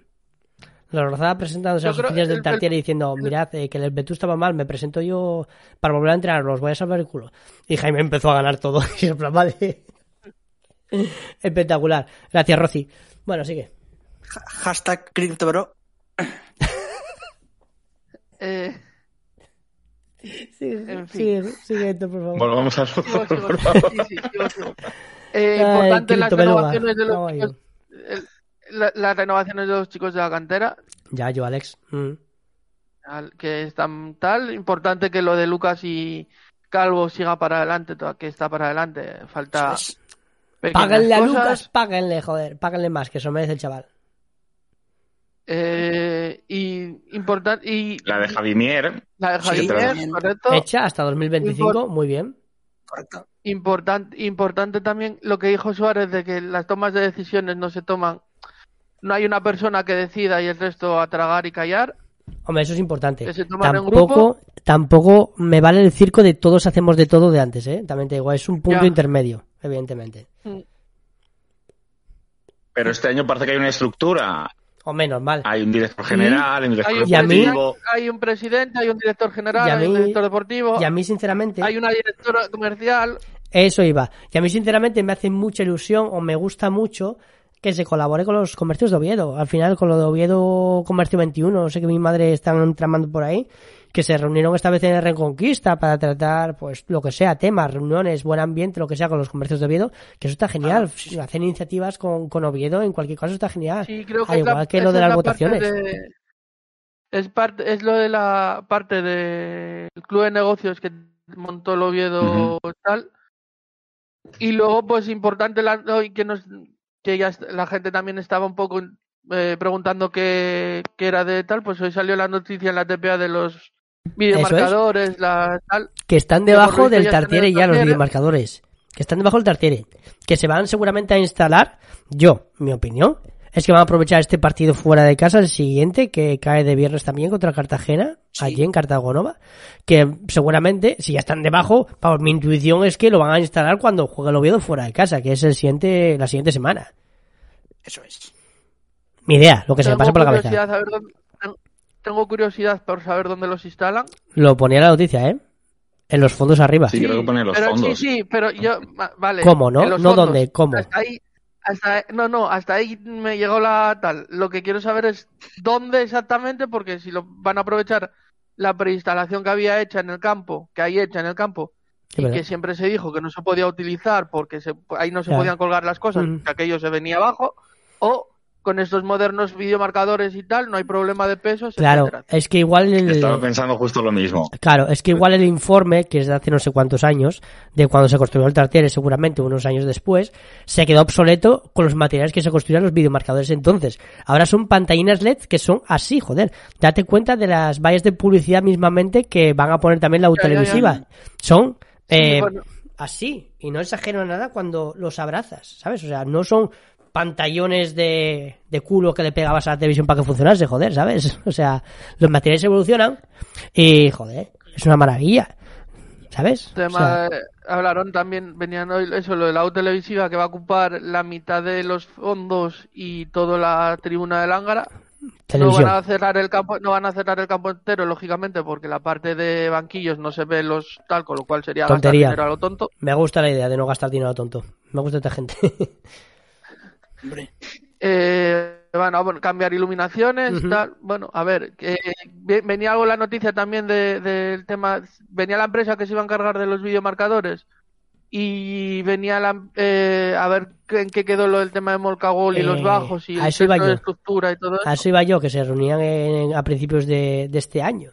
[SPEAKER 1] Lo de Rozada presentándose a las oficinas del
[SPEAKER 3] el-
[SPEAKER 1] Tartiere diciendo, mirad, eh, que el Betú estaba mal, me presento yo para volver a entrenar, os voy a salvar el culo. Y Jaime empezó a ganar todo. Y en plan, vale. Espectacular. Gracias, Rosy. Bueno, sigue.
[SPEAKER 4] Ha- Hashtag CryptoBro.
[SPEAKER 3] Eh,
[SPEAKER 1] Sigue,
[SPEAKER 3] En fin.
[SPEAKER 1] sigue, esto, por favor.
[SPEAKER 2] Volvamos al fútbol,
[SPEAKER 3] sigo,
[SPEAKER 2] por favor.
[SPEAKER 3] sí, sí, sigo, sigo. Eh,
[SPEAKER 1] Ay,
[SPEAKER 3] importante las renovaciones de los chicos, el- la- las renovaciones de los chicos de la cantera,
[SPEAKER 1] Ya, yo, Alex. Mm.
[SPEAKER 3] al- que están tal, importante que lo de Lucas y Calvo siga para adelante, que está para adelante, falta
[SPEAKER 1] Páganle a. Lucas, páganle, joder. Páganle más, que eso merece el chaval.
[SPEAKER 3] Eh, y importante y
[SPEAKER 2] La de Javimier.
[SPEAKER 3] la de
[SPEAKER 4] Sí,
[SPEAKER 3] Javier,
[SPEAKER 4] también.
[SPEAKER 3] correcto.
[SPEAKER 1] Hecha hasta 2025,
[SPEAKER 3] Import-
[SPEAKER 1] muy bien.
[SPEAKER 4] Correcto.
[SPEAKER 3] Importante, importante también lo que dijo Suárez de que las tomas de decisiones no se toman, no hay una persona que decida y el resto a tragar y callar.
[SPEAKER 1] Hombre, eso es importante. Tampoco, tampoco me vale el circo de todos hacemos de todo de antes, ¿eh? También te digo, es un punto
[SPEAKER 3] Ya.
[SPEAKER 1] intermedio, evidentemente.
[SPEAKER 2] Pero este año parece que hay una estructura.
[SPEAKER 1] O menos mal.
[SPEAKER 2] Hay un director general, un director
[SPEAKER 3] Hay un,
[SPEAKER 1] Y a mí-
[SPEAKER 2] deportivo.
[SPEAKER 3] hay un presidente, hay un director general, hay un director deportivo,
[SPEAKER 1] Y a mí, sinceramente,
[SPEAKER 3] hay una directora comercial.
[SPEAKER 1] eso iba. Y a mí, sinceramente, me hace mucha ilusión o me gusta mucho que se colabore con los comercios de Oviedo. Al final, con lo de Oviedo Comercio 21, no sé que mi madre están tramando por ahí, que se reunieron esta vez en Reconquista para tratar, pues, lo que sea, temas, reuniones, buen ambiente, lo que sea con los comercios de Oviedo, que eso está genial. Hacer iniciativas con, con Oviedo en cualquier caso está genial.
[SPEAKER 3] Sí, creo que
[SPEAKER 1] Al
[SPEAKER 3] la-
[SPEAKER 1] igual que lo de las
[SPEAKER 3] la parte
[SPEAKER 1] votaciones.
[SPEAKER 3] de- es parte, es lo de la parte del club de negocios que montó el Oviedo tal. Y luego, pues importante la, hoy que nos que ya la gente también estaba un poco eh, preguntando qué, qué era de tal, pues hoy salió la noticia en la TPA de los videomarcadores, la tal.
[SPEAKER 1] que están debajo del tartiere ya los videomarcadores. Que están debajo del tartiere. Que se van seguramente a instalar. Yo, mi opinión, es que van a aprovechar este partido fuera de casa, el siguiente, que cae de viernes también contra Cartagena,
[SPEAKER 4] Sí.
[SPEAKER 1] allí en Cartagonova. Que seguramente, si ya están debajo, vamos, mi intuición es que lo van a instalar cuando juegue el Oviedo fuera de casa, que es el siguiente, la siguiente semana.
[SPEAKER 4] Eso es.
[SPEAKER 1] Mi idea, lo que se me pasa por la cabeza.
[SPEAKER 3] curiosidad a ver dónde- ten- tengo curiosidad por saber dónde los instalan.
[SPEAKER 1] Lo ponía la noticia, ¿eh? En los fondos arriba.
[SPEAKER 2] Sí, creo que pone los
[SPEAKER 3] pero
[SPEAKER 2] fondos.
[SPEAKER 3] Sí, sí, pero yo, va- vale.
[SPEAKER 1] ¿Cómo, no? No
[SPEAKER 3] fondos.
[SPEAKER 1] dónde, ¿cómo?
[SPEAKER 3] Hasta ahí, hasta, no, no, hasta ahí me llegó la tal. Lo que quiero saber es dónde exactamente, porque si lo van a aprovechar la preinstalación que había hecha en el campo, que hay hecha en el campo, y
[SPEAKER 1] verdad.
[SPEAKER 3] que siempre se dijo que no se podía utilizar porque se, ahí no se podían colgar las cosas,
[SPEAKER 1] Mm.
[SPEAKER 3] que aquello se venía abajo, o con estos modernos videomarcadores y tal, no hay problema de pesos,
[SPEAKER 1] Claro,
[SPEAKER 3] etcétera.
[SPEAKER 1] es que igual el,
[SPEAKER 2] Estaba pensando justo lo mismo.
[SPEAKER 1] Claro, es que igual el informe, que es de hace no sé cuántos años, de cuando se construyó el Tartiere, seguramente unos años después, se quedó obsoleto con los materiales que se construían los videomarcadores entonces. Ahora son pantallinas LED que son así, joder. Date cuenta de las vallas de publicidad mismamente que van a poner también la
[SPEAKER 3] Ya, ya, ya.
[SPEAKER 1] televisiva. Son
[SPEAKER 3] Sí,
[SPEAKER 1] eh,
[SPEAKER 3] bueno.
[SPEAKER 1] así, y no exagero nada cuando los abrazas, ¿sabes? O sea, no son pantallones de, de culo que le pegabas a la televisión para que funcionase, joder, ¿sabes? O sea, los materiales evolucionan y, joder, es una maravilla. ¿Sabes? O
[SPEAKER 3] Tema,
[SPEAKER 1] sea,
[SPEAKER 3] eh, hablaron también, venían hoy eso, lo de la U televisiva que va a ocupar la mitad de los fondos y toda la tribuna del Ángara. No
[SPEAKER 1] televisión.
[SPEAKER 3] van a cerrar el campo, no van a cerrar el campo entero, lógicamente, porque la parte de banquillos no se ve los tal, con lo cual sería
[SPEAKER 1] Tontería.
[SPEAKER 3] gastar dinero a lo tonto.
[SPEAKER 1] Me gusta la idea de no gastar dinero a tonto. Me gusta esta gente.
[SPEAKER 4] Hombre.
[SPEAKER 3] Eh, bueno, cambiar iluminaciones, tal. Bueno, a ver, que ve- venía algo la noticia también de- del tema, venía la empresa que se iba a encargar de los videomarcadores y venía la, eh, a ver en qué quedó lo del tema de Molcagol y los
[SPEAKER 1] Eh,
[SPEAKER 3] bajos y
[SPEAKER 1] a
[SPEAKER 3] el
[SPEAKER 1] eso iba
[SPEAKER 3] centro de
[SPEAKER 1] yo.
[SPEAKER 3] estructura y todo eso.
[SPEAKER 1] A eso iba yo, que se reunían en- a principios de, de este año.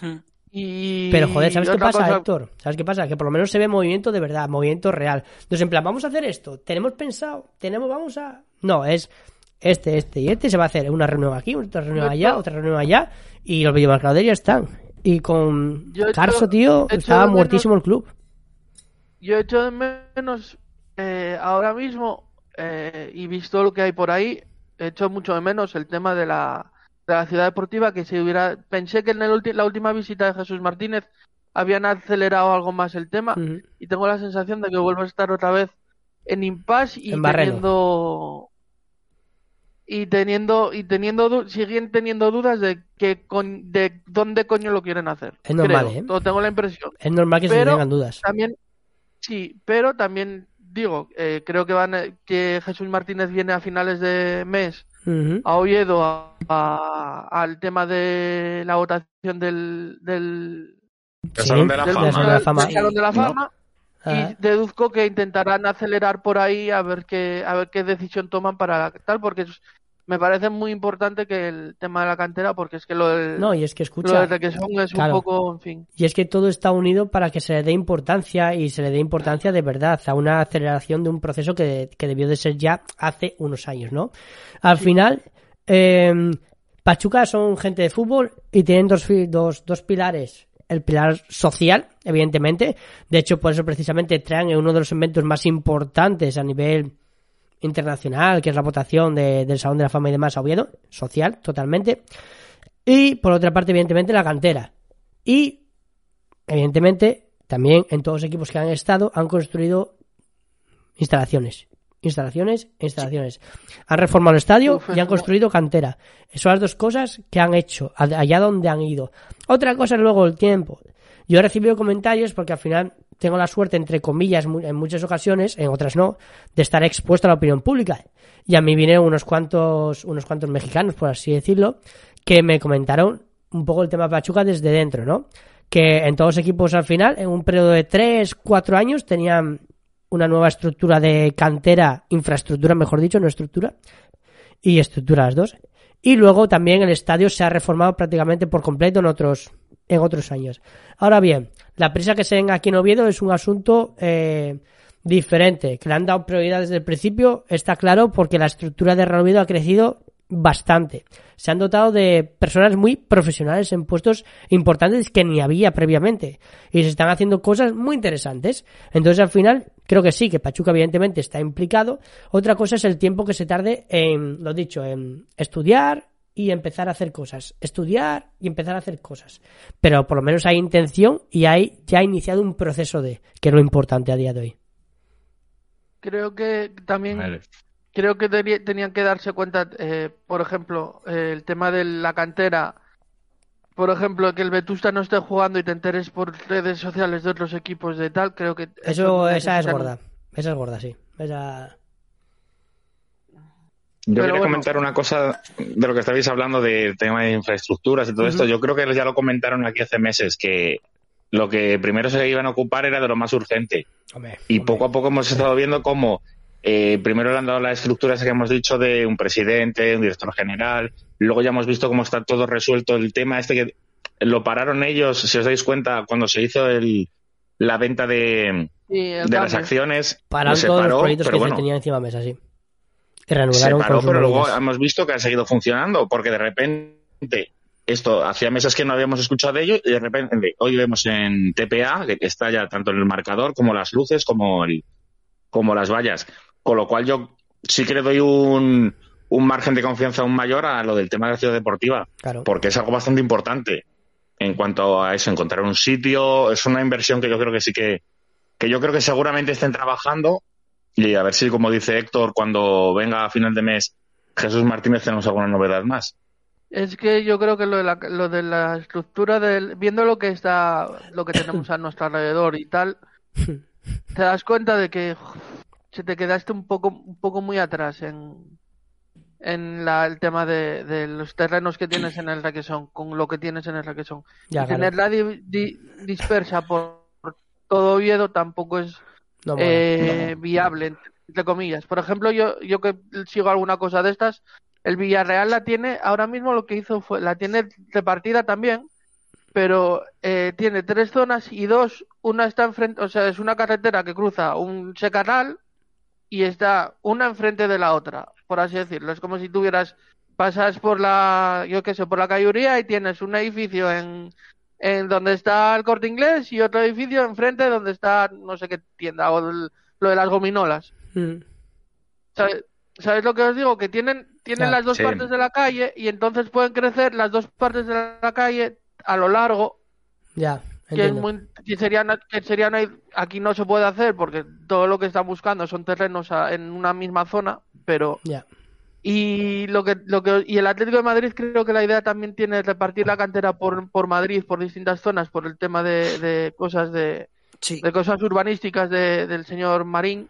[SPEAKER 4] Hmm.
[SPEAKER 3] Y
[SPEAKER 1] Pero joder, ¿sabes qué pasa,
[SPEAKER 3] cosa-
[SPEAKER 1] Héctor? ¿Sabes qué pasa? Que por lo menos se ve movimiento de verdad, movimiento real. Entonces, en plan, vamos a hacer esto, tenemos pensado, tenemos, vamos a... No, es este, este y este se va a hacer una reunión aquí, otra reunión allá, otra reunión allá, y los videomarcadores ya están. Y con
[SPEAKER 3] Yo
[SPEAKER 1] Carso, tío, estaba
[SPEAKER 3] menos-
[SPEAKER 1] muertísimo el club.
[SPEAKER 3] Yo echo de menos eh, ahora mismo, eh, y visto lo que hay por ahí, echo mucho de menos el tema de la, de la ciudad deportiva, que si hubiera, pensé que en el ulti- la última visita de Jesús Martínez habían acelerado algo más el tema, y tengo la sensación de que vuelvo a estar otra vez en impasse y
[SPEAKER 1] En
[SPEAKER 3] teniendo y teniendo y teniendo siguen teniendo dudas de que con, de dónde coño lo quieren hacer.
[SPEAKER 1] Es normal,
[SPEAKER 3] Creo.
[SPEAKER 1] ¿eh?
[SPEAKER 3] Tengo la impresión.
[SPEAKER 1] Es normal que se tengan dudas.
[SPEAKER 3] También, sí, pero también digo, eh, creo que van que Jesús Martínez viene a finales de mes
[SPEAKER 1] Ujú.
[SPEAKER 3] a Oviedo a- a- al tema de la votación del, del,
[SPEAKER 2] El Salón de la
[SPEAKER 3] del,
[SPEAKER 2] Fama.
[SPEAKER 1] Salón de la Fama.
[SPEAKER 3] del Salón de la. Fama,
[SPEAKER 1] Ah,
[SPEAKER 3] y deduzco que intentarán acelerar por ahí a ver qué a ver qué decisión toman para tal porque es- me parece muy importante que el tema de la cantera porque es que lo del,
[SPEAKER 1] no, y es que
[SPEAKER 3] lo
[SPEAKER 1] escucha,
[SPEAKER 3] del Requesón es
[SPEAKER 1] claro.
[SPEAKER 3] un poco en fin
[SPEAKER 1] Y es que todo está unido para que se le dé importancia y se le dé importancia de verdad a una aceleración de un proceso que, que debió de ser ya hace unos años, ¿no? Al final, eh, Pachuca son gente de fútbol y tienen dos, dos, dos pilares. El pilar social, evidentemente. De hecho, por eso precisamente traen en uno de los eventos más importantes a nivel internacional, que es la votación de- del Salón de la Fama y demás a Oviedo. Social, totalmente. Y por otra parte, evidentemente, la cantera. Y evidentemente, también en todos los equipos que han estado han construido instalaciones. Instalaciones, instalaciones. Han reformado el estadio y han construido cantera. Esas son las dos cosas que han hecho, allá donde han ido. Otra cosa es luego el tiempo. Yo he recibido comentarios porque al final tengo la suerte, entre comillas, en muchas ocasiones, en otras no, de estar expuesto a la opinión pública. Y a mí vinieron unos cuantos, unos cuantos mexicanos, por así decirlo, que me comentaron un poco el tema Pachuca desde dentro, ¿no? Que en todos los equipos al final, en un periodo de 3, 4 años, tenían una nueva estructura de cantera, infraestructura, mejor dicho, no estructura, y estructura las dos. Y luego también el estadio se ha reformado prácticamente por completo en otros, en otros años. Ahora bien, la prisa que se venga aquí en Oviedo es un asunto eh, diferente, que le han dado prioridad desde el principio, está claro, porque la estructura de Real Oviedo ha crecido bastante. Se han dotado de personas muy profesionales en puestos importantes que ni había previamente. Y se están haciendo cosas muy interesantes. Entonces, al final, creo que sí, que Pachuca evidentemente está implicado. Otra cosa es el tiempo que se tarde en, lo dicho, en estudiar y empezar a hacer cosas. Estudiar y empezar a hacer cosas. Pero por lo menos hay intención y hay ya iniciado un proceso de, que es lo importante a día de hoy.
[SPEAKER 3] creo que también
[SPEAKER 2] Vale.
[SPEAKER 3] Creo que tenían que darse cuenta, eh, por ejemplo, eh, el tema de la cantera, por ejemplo, que el Vetusta no esté jugando y te enteres por redes sociales de otros equipos de tal, creo que
[SPEAKER 1] Eso, esa es gorda. Esa es gorda, sí. Esa...
[SPEAKER 2] Yo
[SPEAKER 3] Pero
[SPEAKER 2] quería
[SPEAKER 3] bueno.
[SPEAKER 2] comentar una cosa de lo que estabais hablando del tema de infraestructuras y todo esto. Yo creo que ya lo comentaron aquí hace meses, que lo que primero se iban a ocupar era de lo más urgente.
[SPEAKER 1] Hombre,
[SPEAKER 2] Y
[SPEAKER 1] hombre.
[SPEAKER 2] poco a poco hemos estado viendo cómo eh, primero le han dado las estructuras que hemos dicho de un presidente, un director general, luego ya hemos visto cómo está todo resuelto el tema este que lo pararon ellos, si os dais cuenta, cuando se hizo el, la venta de,
[SPEAKER 3] Sí, el
[SPEAKER 2] de las acciones,
[SPEAKER 1] Pararon
[SPEAKER 2] se
[SPEAKER 1] todos
[SPEAKER 2] paró,
[SPEAKER 1] los proyectos
[SPEAKER 2] pero
[SPEAKER 1] que
[SPEAKER 2] bueno,
[SPEAKER 1] se tenían encima de mesa, sí.
[SPEAKER 2] Se
[SPEAKER 1] reanudaron con
[SPEAKER 2] paró, pero luego hemos visto que ha seguido funcionando, porque de repente esto hacía meses que no habíamos escuchado de ello y de repente hoy vemos en TPA que que está ya tanto el marcador como las luces como el, como las vallas, con lo cual yo sí que le doy un, un margen de confianza aún mayor a lo del tema de la ciudad deportiva,
[SPEAKER 1] Claro.
[SPEAKER 2] porque es algo bastante importante. en cuanto a eso, encontrar un sitio. Es una inversión que yo creo que sí que, que yo creo que seguramente estén trabajando y a ver si, como dice Héctor, cuando venga a final de mes Jesús Martínez tenemos alguna novedad más.
[SPEAKER 3] Es que yo creo que lo de la, lo de la estructura del, viendo lo que está, lo que tenemos a nuestro alrededor y tal, te das cuenta de que se te quedaste un poco, un poco muy atrás en, en la, el tema de, de los terrenos que tienes en el Requesón, con lo que tienes en el Requesón.
[SPEAKER 1] Ya,
[SPEAKER 3] y
[SPEAKER 1] claro.
[SPEAKER 3] tenerla di- di- dispersa por, por todo Oviedo tampoco es
[SPEAKER 1] No
[SPEAKER 3] eh, viable, entre comillas. Por ejemplo, yo, yo que sigo alguna cosa de estas, el Villarreal la tiene, ahora mismo lo que hizo fue, la tiene repartida también, pero eh, tiene tres zonas y dos, una está enfrente, o sea, es una carretera que cruza un secanal y está una enfrente de la otra, por así decirlo. Es como si tuvieras, pasas por la, yo qué sé, por la Cayuría y tienes un edificio en, en donde está el Corte Inglés y otro edificio enfrente donde está no sé qué tienda o el- lo de las gominolas.
[SPEAKER 1] Mm.
[SPEAKER 3] ¿Sabes, ¿Sabes lo que os digo? Que tienen, tienen las dos
[SPEAKER 2] sí.
[SPEAKER 3] partes de la calle y entonces pueden crecer las dos partes de la calle a lo largo,
[SPEAKER 1] Ya,
[SPEAKER 3] que, es
[SPEAKER 1] entiendo.
[SPEAKER 3] muy, que sería, que sería una- aquí no se puede hacer porque todo lo que están buscando son terrenos a- en una misma zona, pero
[SPEAKER 1] Ya.
[SPEAKER 3] Y lo que, lo que y el Atlético de Madrid creo que la idea también tiene repartir la cantera por, por Madrid, por distintas zonas, por el tema de, de cosas de,
[SPEAKER 4] Sí.
[SPEAKER 3] de cosas urbanísticas de- del señor Marín.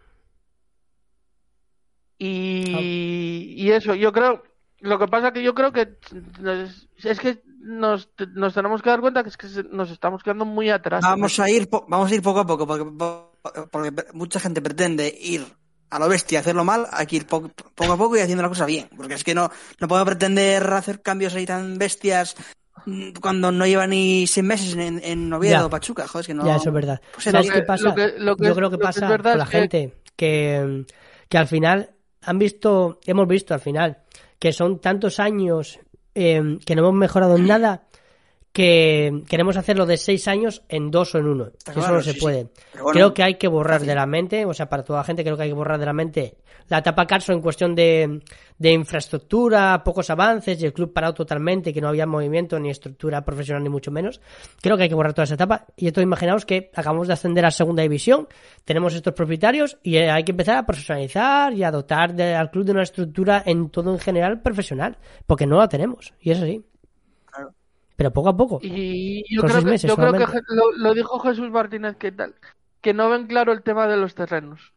[SPEAKER 3] Y, y eso, yo creo, lo que pasa que yo creo que nos- es que nos, nos tenemos que dar cuenta que es que nos estamos quedando muy atrás.
[SPEAKER 4] Vamos a ir, vamos a ir poco a poco, porque, po- porque mucha gente pretende ir a lo bestia, hacerlo mal, hay que ir po- poco a poco y haciendo la cosa bien, porque es que no, no puedo pretender hacer cambios ahí tan bestias mm, cuando no lleva ni seis meses en, en Oviedo o Pachuca, joder, es que no.
[SPEAKER 1] Ya, eso es verdad.
[SPEAKER 4] pues
[SPEAKER 1] ¿Sabes
[SPEAKER 4] era-
[SPEAKER 1] qué
[SPEAKER 3] que-
[SPEAKER 1] pasa?
[SPEAKER 3] lo que- lo que
[SPEAKER 1] Yo creo que
[SPEAKER 3] lo
[SPEAKER 1] pasa con la
[SPEAKER 3] que-
[SPEAKER 1] gente que, que al final han visto, hemos visto al final, que son tantos años eh, que no hemos mejorado en nada que queremos hacerlo de seis años en dos o en uno. Eso no se
[SPEAKER 4] sí,
[SPEAKER 1] puede.
[SPEAKER 4] Bueno,
[SPEAKER 1] creo que hay que borrar de la mente, o sea, para toda la gente creo que hay que borrar de la mente la etapa Carso en cuestión de, de infraestructura, pocos avances y el club parado totalmente, que no había movimiento ni estructura profesional ni mucho menos. Creo que hay que borrar toda esa etapa. Y esto imaginaos que acabamos de ascender a segunda división, tenemos estos propietarios y eh, hay que empezar a profesionalizar y a dotar de- al club de una estructura en todo en general profesional, porque no la tenemos. Y eso sí. Pero poco a poco.
[SPEAKER 3] Y yo creo que,
[SPEAKER 1] meses
[SPEAKER 3] yo creo que lo, lo dijo Jesús Martínez que tal, que no ven claro el tema de los terrenos.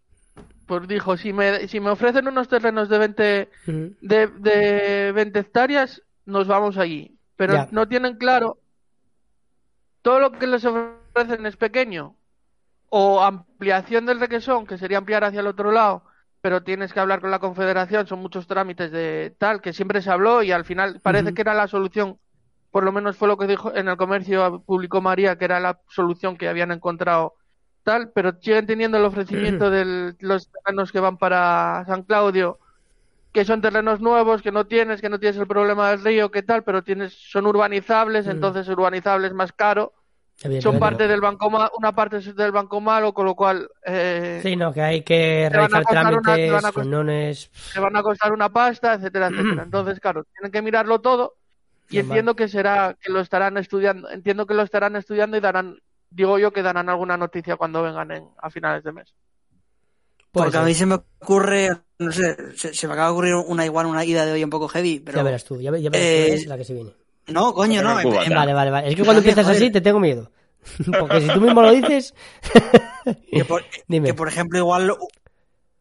[SPEAKER 3] Pues dijo, si me, si me ofrecen unos terrenos de 20,
[SPEAKER 1] Ujú.
[SPEAKER 3] de, de 20 hectáreas, nos vamos allí. Pero
[SPEAKER 1] Ya.
[SPEAKER 3] no tienen claro, todo lo que les ofrecen es pequeño. O ampliación del requesón, que sería ampliar hacia el otro lado, pero tienes que hablar con la confederación, son muchos trámites de tal, que siempre se habló y al final parece que era la solución, por lo menos fue lo que dijo en el comercio, publicó María, que era la solución que habían encontrado tal, pero siguen teniendo el ofrecimiento de los terrenos que van para San Claudio, que son terrenos nuevos, que no tienes, que no tienes el problema del río, que tal, pero tienes, son urbanizables,
[SPEAKER 1] Mm.
[SPEAKER 3] entonces urbanizables más caro, son parte del banco ma- una parte es del banco malo, con lo cual eh,
[SPEAKER 1] Sí, no, que hay que realizar
[SPEAKER 3] una- te
[SPEAKER 1] trámites,
[SPEAKER 3] van a costar-
[SPEAKER 1] reuniones.
[SPEAKER 3] te van a costar una pasta, etcétera, etcétera. Entonces, claro, tienen que mirarlo todo y
[SPEAKER 1] Normal.
[SPEAKER 3] entiendo que será que lo estarán estudiando, entiendo que lo estarán estudiando y darán, digo yo que darán alguna noticia cuando vengan en, a finales de mes.
[SPEAKER 4] Porque a mí se me ocurre, no sé, se, se me acaba de ocurrir una igual una ida de hoy un poco heavy, pero.
[SPEAKER 1] Ya verás tú, ya, ya verás tú,
[SPEAKER 4] Eh,
[SPEAKER 1] es la que se viene.
[SPEAKER 4] No, coño, no. En- en-.
[SPEAKER 1] Vale, vale, vale. Es que cuando
[SPEAKER 4] Joder,
[SPEAKER 1] empiezas así te tengo miedo. Porque si tú mismo lo dices.
[SPEAKER 4] que, por,
[SPEAKER 1] Dime.
[SPEAKER 4] que, por ejemplo, igual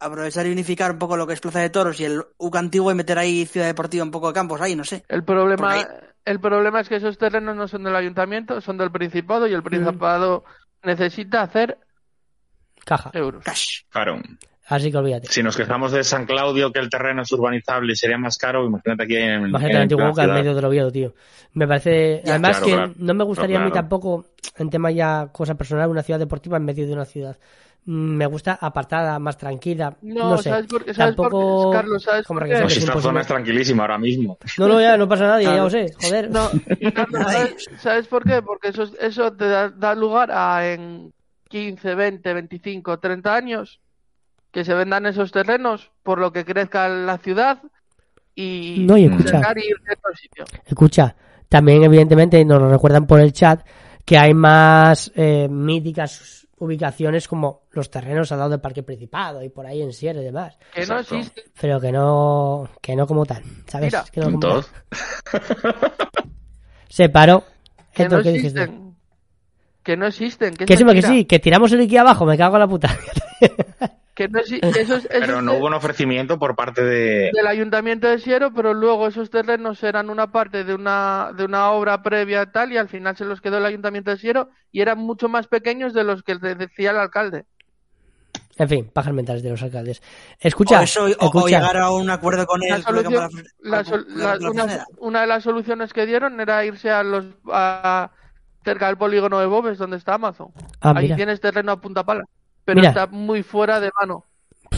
[SPEAKER 4] aprovechar y unificar un poco lo que es Plaza de Toros y el UCA antiguo y meter ahí Ciudad Deportiva un poco de campos ahí, no sé.
[SPEAKER 3] El problema, el problema es que esos terrenos no son del ayuntamiento, son del Principado y el Principado necesita hacer
[SPEAKER 1] Caja.
[SPEAKER 3] euros.
[SPEAKER 4] Cash.
[SPEAKER 2] Claro.
[SPEAKER 1] Así que olvídate.
[SPEAKER 2] Si nos quejamos de San Claudio, que el terreno es urbanizable y sería más caro, imagínate aquí en,
[SPEAKER 1] Imagínate
[SPEAKER 2] en
[SPEAKER 1] el antiguo en medio del Oviedo, tío. Me parece.
[SPEAKER 4] Ya,
[SPEAKER 1] Además,
[SPEAKER 2] claro,
[SPEAKER 1] que
[SPEAKER 2] claro.
[SPEAKER 1] no me gustaría a mí tampoco, en tema ya cosa personal, una ciudad deportiva en medio de una ciudad. Mm, Me gusta apartada, más tranquila. No,
[SPEAKER 3] No,
[SPEAKER 1] sé.
[SPEAKER 3] ¿sabes por qué? ¿Sabes por qué?
[SPEAKER 1] Tampoco.
[SPEAKER 3] Carlos, ¿sabes
[SPEAKER 1] como
[SPEAKER 3] por qué?
[SPEAKER 2] Pues si
[SPEAKER 1] es
[SPEAKER 2] esta zona es tranquilísima ahora mismo.
[SPEAKER 1] No, no, ya no pasa nada, ya lo sé. Joder.
[SPEAKER 3] No, Carlos, ¿sabes, sabes por qué? Porque eso, eso te da, da lugar a en 15, 20, 25, 30 años que se vendan esos terrenos por lo que crezca la ciudad y
[SPEAKER 1] No, y escucha.
[SPEAKER 3] sacar y irte a otro sitio.
[SPEAKER 1] Escucha, también evidentemente nos lo recuerdan por el chat que hay más eh, míticas ubicaciones como los terrenos al lado del Parque Principado y por ahí en Sierra y demás.
[SPEAKER 3] Que no
[SPEAKER 2] Exacto.
[SPEAKER 3] existe.
[SPEAKER 1] Pero que no, que no como tal, ¿sabes?
[SPEAKER 3] Mira,
[SPEAKER 1] que no como tal. Se paró.
[SPEAKER 3] Que no
[SPEAKER 1] ¿qué dijiste?
[SPEAKER 3] existen. Que no existen. Que,
[SPEAKER 1] sí, que sí, que tiramos el Iki abajo, me cago en la puta.
[SPEAKER 3] Que no exi- eso es- eso
[SPEAKER 2] Pero no hubo un ofrecimiento por parte de...
[SPEAKER 3] del ayuntamiento de Siero, pero luego esos terrenos eran una parte de una, de una obra previa tal y al final se los quedó el ayuntamiento de Siero y eran mucho más pequeños de los que de- decía el alcalde.
[SPEAKER 1] En fin, pajas mentales de los alcaldes. Escucha,
[SPEAKER 4] o eso, o- o,
[SPEAKER 1] escucha.
[SPEAKER 4] llegar a un acuerdo con él.
[SPEAKER 3] una, de las soluciones que dieron era irse a los a- cerca del polígono de Bobes donde está Amazon.
[SPEAKER 1] Ah,
[SPEAKER 3] Ahí
[SPEAKER 1] mira.
[SPEAKER 3] tienes terreno a punta pala, pero
[SPEAKER 1] Mira.
[SPEAKER 3] está muy fuera de mano.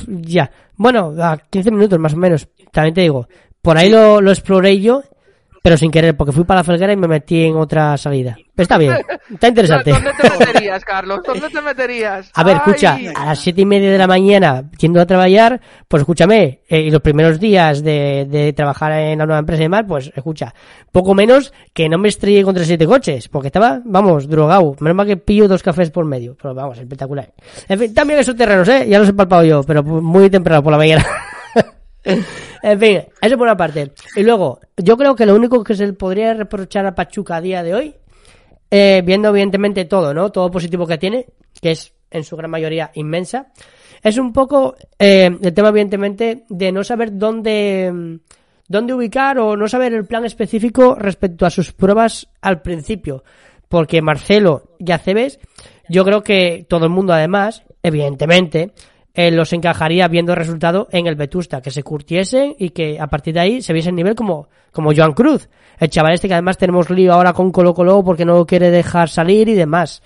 [SPEAKER 1] Ya. Bueno, a 15 minutos más o menos. También te digo, por ahí lo, lo exploré yo, pero sin querer, porque fui para la felguera y me metí en otra salida. Pero está bien, está interesante.
[SPEAKER 3] ¿Dónde te meterías, Carlos? ¿Dónde te meterías?
[SPEAKER 1] A ver, escucha,
[SPEAKER 3] Ay,
[SPEAKER 1] a las siete y media de la mañana, yendo a trabajar, pues escúchame, eh, y los primeros días de, de trabajar en la nueva empresa y demás, pues escucha, poco menos que no me estrellé contra siete coches, porque estaba, vamos, drogado. Menos mal que pillo dos cafés por medio, pero vamos, espectacular. En fin, también esos terrenos, eh, ya los he palpado yo, pero muy temprano por la mañana. en fin, eso por una parte. Y luego, yo creo que lo único que se le podría reprochar a Pachuca a día de hoy eh, viendo evidentemente todo, ¿no? Todo positivo que tiene, que es en su gran mayoría inmensa, es un poco eh, el tema evidentemente de no saber dónde, dónde ubicar o no saber el plan específico respecto a sus pruebas al principio. Porque Marcelo y Aceves, yo creo que todo el mundo además, evidentemente, eh, los encajaría viendo el resultado en el Vetusta, que se curtiesen y que a partir de ahí se viese el nivel como, como Joan Cruz, el chaval este que además tenemos lío ahora con Colo Colo porque no quiere dejar salir y demás.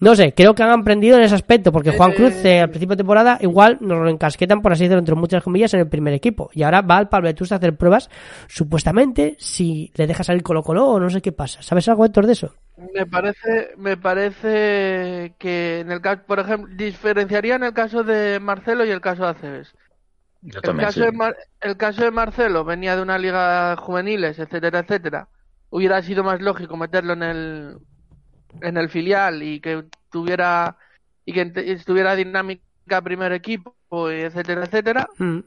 [SPEAKER 1] No sé, creo que han aprendido en ese aspecto, porque Juan Cruz eh, al principio de temporada igual nos lo encasquetan, por así decirlo, entre muchas comillas, en el primer equipo. Y ahora va al Palvetusta a hacer pruebas, supuestamente, si le deja salir Colo Colo o no sé qué pasa. ¿Sabes algo, Héctor, de eso?
[SPEAKER 3] Me parece, me parece que en el caso, por ejemplo, diferenciaría en el caso de Marcelo y el caso de Aceves.
[SPEAKER 2] Yo
[SPEAKER 3] El
[SPEAKER 2] también,
[SPEAKER 3] caso,
[SPEAKER 2] sí.
[SPEAKER 3] de Mar- el caso de Marcelo venía de una liga juveniles, etcétera, etcétera. Hubiera sido más lógico meterlo en el en el filial y que tuviera y que estuviera dinámica primer equipo, y etcétera, etcétera.
[SPEAKER 1] Mm.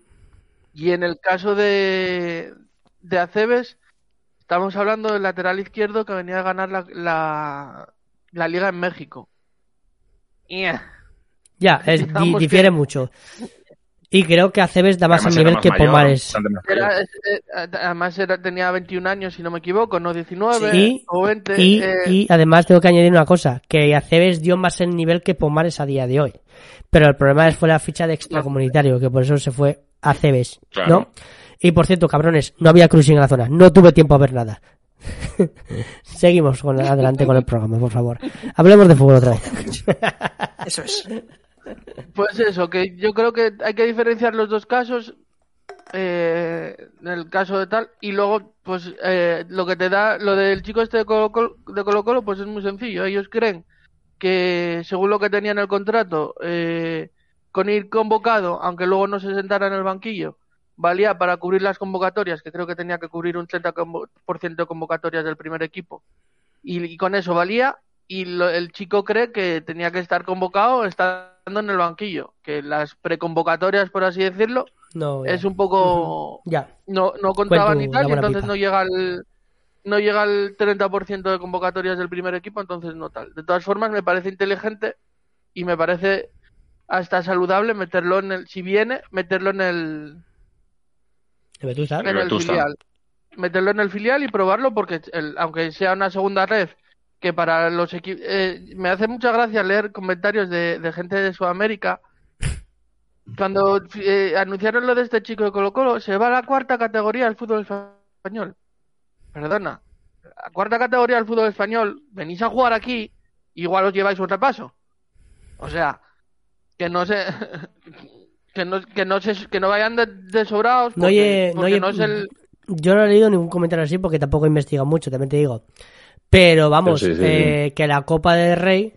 [SPEAKER 3] Y en el caso de, de Aceves, estamos hablando del lateral izquierdo que venía a ganar la, la, la liga en México. Yeah.
[SPEAKER 1] Ya, es, di-
[SPEAKER 3] Digamos que-
[SPEAKER 1] difiere mucho. Y creo que Aceves da más a
[SPEAKER 2] Además, era
[SPEAKER 1] nivel
[SPEAKER 2] más
[SPEAKER 1] que
[SPEAKER 2] mayor,
[SPEAKER 1] Pomares.
[SPEAKER 3] Era, eh, además era, tenía 21 años, si no me equivoco, no 19
[SPEAKER 1] Sí,
[SPEAKER 3] o 20.
[SPEAKER 1] Y,
[SPEAKER 3] eh,
[SPEAKER 1] y además tengo que añadir una cosa, que Aceves dio más el nivel que Pomares a día de hoy. Pero el problema es fue la ficha de extracomunitario, que por eso se fue a Aceves,
[SPEAKER 2] Claro.
[SPEAKER 1] ¿no? Y por cierto, cabrones, no había cruising en la zona, no tuve tiempo a ver nada. Seguimos con, adelante con el programa, por favor. Hablemos de fútbol otra vez.
[SPEAKER 4] Eso es.
[SPEAKER 3] Pues eso, que yo creo que hay que diferenciar los dos casos. eh, en el caso de tal, y luego, pues eh, lo que te da, lo del chico este de Colo Colo, de Colo Colo, pues es muy sencillo. Ellos creen que, según lo que tenía en el contrato, eh, con ir convocado, aunque luego no se sentara en el banquillo, valía para cubrir las convocatorias, que creo que tenía que cubrir un 30% de convocatorias del primer equipo. Y, y con eso valía, y lo- el chico cree que tenía que estar convocado estando en el banquillo, que las preconvocatorias, por así decirlo,
[SPEAKER 1] No,
[SPEAKER 3] es un poco
[SPEAKER 1] Ya.
[SPEAKER 3] no, no contaban y tal, y entonces
[SPEAKER 1] pipa.
[SPEAKER 3] no llega al no llega al 30% de convocatorias del primer equipo, entonces no tal. De todas formas, me parece inteligente y me parece hasta saludable meterlo en el, si viene, meterlo en el,
[SPEAKER 1] Vetusta.
[SPEAKER 3] en el filial. Meterlo en el filial y probarlo porque el- aunque sea una segunda red que para los equipos me hace mucha gracia leer comentarios de, de gente de Sudamérica. Cuando eh, anunciaron lo de este chico de Colo Colo se va a la cuarta categoría del fútbol español. Perdona. La cuarta categoría del fútbol español venís a jugar aquí igual os lleváis un repaso. O sea que no se que no que no se que no vayan de, de sobrados
[SPEAKER 1] No
[SPEAKER 3] porque,
[SPEAKER 1] oye- no oye-
[SPEAKER 3] no es el
[SPEAKER 1] Yo no he leído ningún comentario así porque tampoco he investigado mucho, también te digo. Pero vamos,
[SPEAKER 2] Sí, sí, sí.
[SPEAKER 1] eh, que la Copa del Rey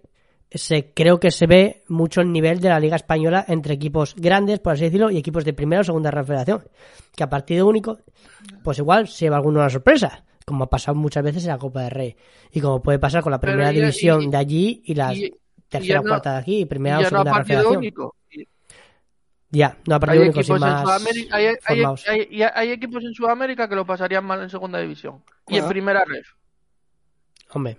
[SPEAKER 1] se creo que se ve mucho el nivel de la Liga Española entre equipos grandes, por así decirlo, y equipos de primera o segunda federación. Que a partido único, pues igual se lleva alguno una sorpresa. como ha pasado muchas veces en la Copa de Rey. Y como puede pasar con la primera
[SPEAKER 3] ya-
[SPEAKER 1] división
[SPEAKER 3] y-
[SPEAKER 1] de allí y la tercera o
[SPEAKER 3] no-
[SPEAKER 1] cuarta de aquí, y primera
[SPEAKER 3] Y
[SPEAKER 1] o
[SPEAKER 3] no
[SPEAKER 1] segunda
[SPEAKER 3] partido
[SPEAKER 1] federación.
[SPEAKER 3] único.
[SPEAKER 1] Ya, no ha
[SPEAKER 3] Hay
[SPEAKER 1] partido único,
[SPEAKER 3] equipos, en
[SPEAKER 1] más
[SPEAKER 3] Sudamérica, hay, hay- hay- hay equipos en Sudamérica que lo pasarían mal en segunda división. Y en primera ref.
[SPEAKER 1] Hombre,